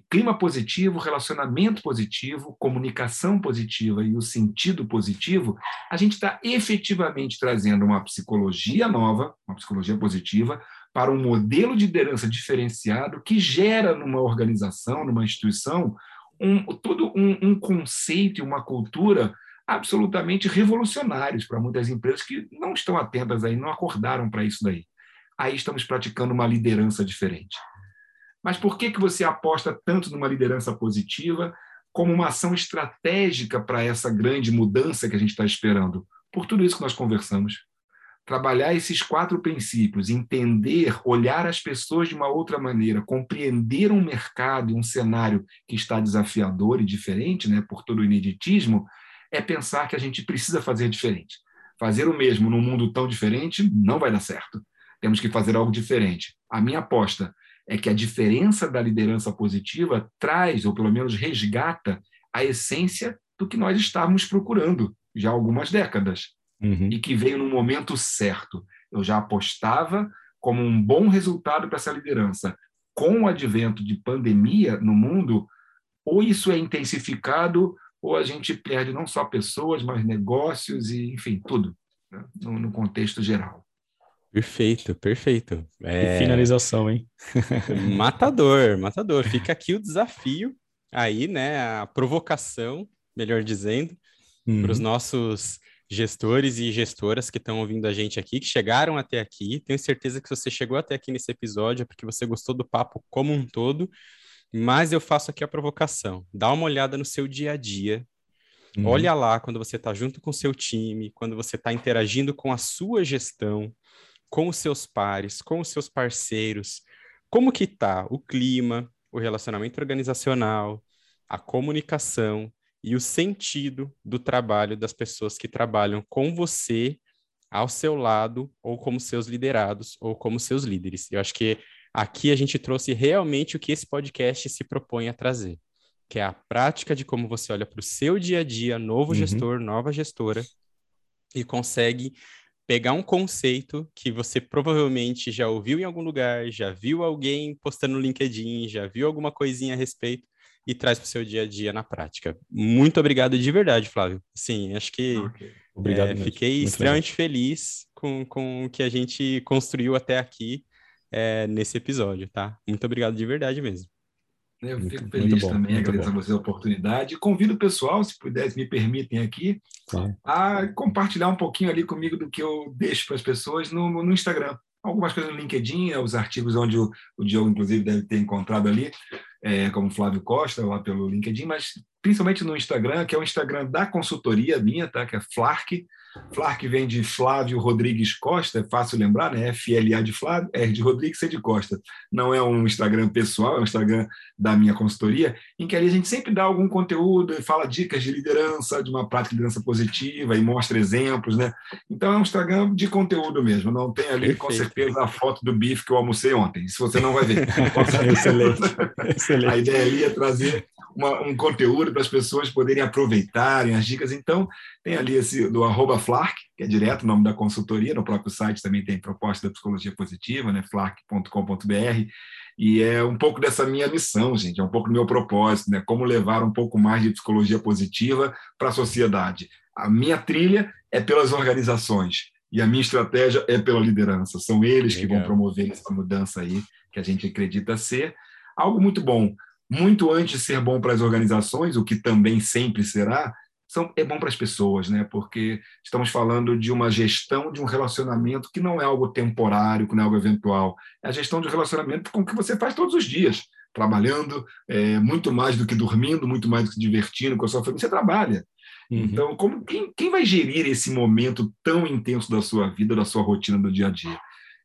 clima positivo, relacionamento positivo, comunicação positiva e o sentido positivo, a gente está efetivamente trazendo uma psicologia nova, uma psicologia positiva, para um modelo de liderança diferenciado que gera numa organização, numa instituição, um, todo um, um conceito e uma cultura absolutamente revolucionários para muitas empresas que não estão atentas aí, não acordaram para isso daí. Aí estamos praticando uma liderança diferente. Mas por que, que você aposta tanto numa liderança positiva como uma ação estratégica para essa grande mudança que a gente está esperando? Por tudo isso que nós conversamos. Trabalhar esses quatro princípios, entender, olhar as pessoas de uma outra maneira, compreender um mercado e um cenário que está desafiador e diferente, né, por todo o ineditismo, é pensar que a gente precisa fazer diferente. Fazer o mesmo num mundo tão diferente não vai dar certo. Temos que fazer algo diferente. A minha aposta é que a diferença da liderança positiva traz, ou pelo menos resgata, a essência do que nós estávamos procurando já há algumas décadas uhum. e que veio no momento certo. Eu já apostava como um bom resultado para essa liderança. Com o advento de pandemia no mundo, ou isso é intensificado, ou a gente perde não só pessoas, mas negócios e, enfim, tudo, né? no, no contexto geral. Perfeito, perfeito. É... finalização, hein? matador, matador. Fica aqui o desafio aí, né? A provocação, melhor dizendo, uhum. para os nossos gestores e gestoras que estão ouvindo a gente aqui, que chegaram até aqui. Tenho certeza que você chegou até aqui nesse episódio é porque você gostou do papo como um todo. Mas eu faço aqui a provocação. Dá uma olhada no seu dia a dia. Uhum. Olha lá quando você está junto com o seu time, quando você está interagindo com a sua gestão com os seus pares, com os seus parceiros, como que está o clima, o relacionamento organizacional, a comunicação e o sentido do trabalho das pessoas que trabalham com você ao seu lado ou como seus liderados ou como seus líderes. Eu acho que aqui a gente trouxe realmente o que esse podcast se propõe a trazer, que é a prática de como você olha para o seu dia a dia, novo uhum. gestor, nova gestora, e consegue pegar um conceito que você provavelmente já ouviu em algum lugar, já viu alguém postando no LinkedIn, já viu alguma coisinha a respeito e traz para o seu dia a dia na prática. Muito obrigado de verdade, Flávio. Sim, acho que okay. obrigado, é, fiquei Muito extremamente legal. feliz com, com o que a gente construiu até aqui é, nesse episódio, tá? Muito obrigado de verdade mesmo. Eu muito, fico feliz bom, também, agradeço a você a oportunidade. Convido o pessoal, se puder, me permitem aqui, claro. a compartilhar um pouquinho ali comigo do que eu deixo para as pessoas no, no Instagram. Algumas coisas no LinkedIn, os artigos onde o, o Diogo, inclusive, deve ter encontrado ali, é, como Flávio Costa, lá pelo LinkedIn, mas principalmente no Instagram, que é o Instagram da consultoria minha, tá? que é Flark, Flark vem de Flávio Rodrigues Costa, é fácil lembrar, né? FLA de Flávio, R de Rodrigues, C de Costa. Não é um Instagram pessoal, é um Instagram da minha consultoria, em que ali a gente sempre dá algum conteúdo e fala dicas de liderança, de uma prática de liderança positiva e mostra exemplos, né? Então é um Instagram de conteúdo mesmo, não tem ali Perfeito. com certeza a foto do bife que eu almocei ontem, isso você não vai ver. Excelente. Excelente. A ideia ali é trazer uma, um conteúdo para as pessoas poderem aproveitarem as dicas. Então, tem ali esse do arroba Flark, que é direto o nome da consultoria, no próprio site também tem proposta da psicologia positiva, né? flark.com.br, e é um pouco dessa minha missão, gente, é um pouco do meu propósito, né? Como levar um pouco mais de psicologia positiva para a sociedade. A minha trilha é pelas organizações e a minha estratégia é pela liderança. São eles Legal. que vão promover essa mudança aí que a gente acredita ser algo muito bom muito antes de ser bom para as organizações, o que também sempre será, são, é bom para as pessoas, né? Porque estamos falando de uma gestão de um relacionamento que não é algo temporário, que não é algo eventual. É a gestão de um relacionamento com o que você faz todos os dias, trabalhando, é, muito mais do que dormindo, muito mais do que divertindo com a sua família. Você trabalha. Uhum. Então, como, quem, quem vai gerir esse momento tão intenso da sua vida, da sua rotina do dia a dia?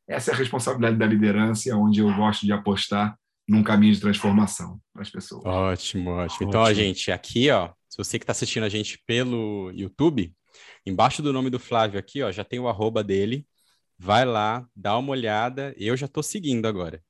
Essa é a responsabilidade da liderança, é onde eu gosto de apostar num caminho de transformação para as pessoas. Ótimo, ótimo. Então, a gente, aqui, ó, se você que está assistindo a gente pelo YouTube, embaixo do nome do Flávio aqui, ó, já tem o arroba dele. Vai lá, dá uma olhada. Eu já estou seguindo agora.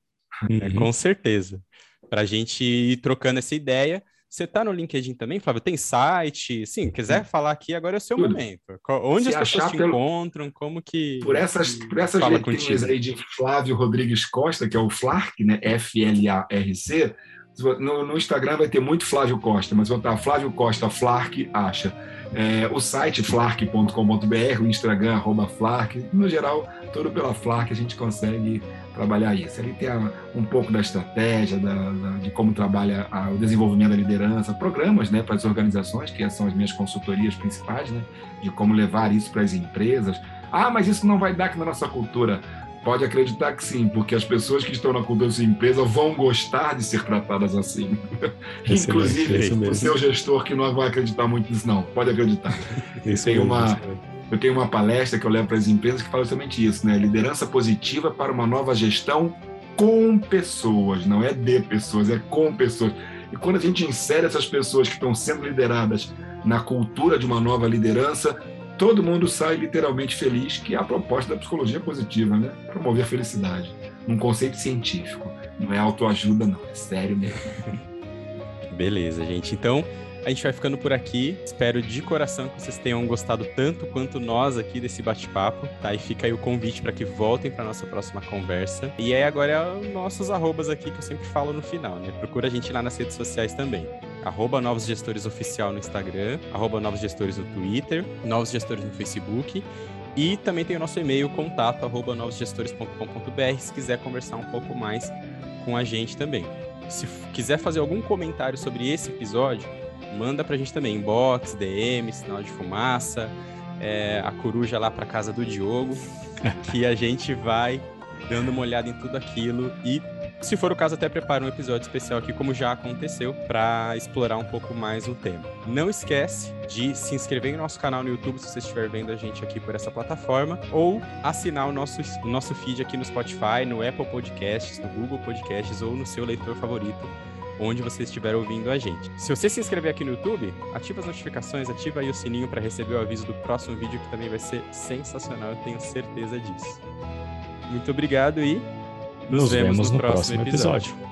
Uhum. É, com certeza. Para a gente ir trocando essa ideia. Você está no LinkedIn também, Flávio? Tem site? Sim, quiser falar aqui, agora é o seu Tudo. momento. Onde Se as pessoas te pelo... encontram? Como que. Por essas, por essas letrinhas aí de Flávio Rodrigues Costa, que é o Flark, né? F-L-A-R-C, No, no, Instagram vai ter muito Flávio Costa, mas botar Flávio Costa Flark, acha. É, o site flark.com.br, o Instagram, arroba Flark. No geral, tudo pela Flark a gente consegue trabalhar isso. Ele tem um pouco da estratégia, da, da, de como trabalha a, o desenvolvimento da liderança, programas né, para as organizações, que são as minhas consultorias principais, né, de como levar isso para as empresas. Ah, mas isso não vai dar aqui na nossa cultura. Pode acreditar que sim, porque as pessoas que estão na cultura da sua empresa vão gostar de ser tratadas assim. Inclusive, o seu gestor que não vai acreditar muito nisso, não. Pode acreditar. Tem uma, eu tenho uma palestra que eu levo para as empresas que fala justamente isso, né? Liderança positiva para uma nova gestão com pessoas, não é de pessoas, é com pessoas. E quando a gente insere essas pessoas que estão sendo lideradas na cultura de uma nova liderança, todo mundo sai literalmente feliz, que é a proposta da psicologia positiva, né? Promover a felicidade. Um conceito científico. Não é autoajuda, não. É sério mesmo. Beleza, gente. Então, a gente vai ficando por aqui. Espero de coração que vocês tenham gostado tanto quanto nós aqui desse bate-papo, tá? E fica aí o convite para que voltem para nossa próxima conversa. E aí agora é nossos arrobas aqui que eu sempre falo no final, né? Procura a gente lá nas redes sociais também arroba Novos Gestores Oficial no Instagram, arroba Novos Gestores no Twitter, Novos Gestores no Facebook. E também tem o nosso e-mail, contato, arroba novosgestores.com.br, se quiser conversar um pouco mais com a gente também. Se quiser fazer algum comentário sobre esse episódio, manda pra gente também, inbox, DM, sinal de fumaça, é, a coruja lá pra casa do Diogo, que a gente vai dando uma olhada em tudo aquilo e se for o caso, até prepara um episódio especial aqui, como já aconteceu, para explorar um pouco mais o tema. Não esquece de se inscrever no nosso canal no YouTube, se você estiver vendo a gente aqui por essa plataforma, ou assinar o nosso, o nosso feed aqui no Spotify, no Apple Podcasts, no Google Podcasts ou no seu leitor favorito onde você estiver ouvindo a gente. Se você se inscrever aqui no YouTube, ativa as notificações, ativa aí o sininho para receber o aviso do próximo vídeo que também vai ser sensacional, eu tenho certeza disso. Muito obrigado e nos, Nos vemos, vemos, no, próximo, próximo episódio. episódio.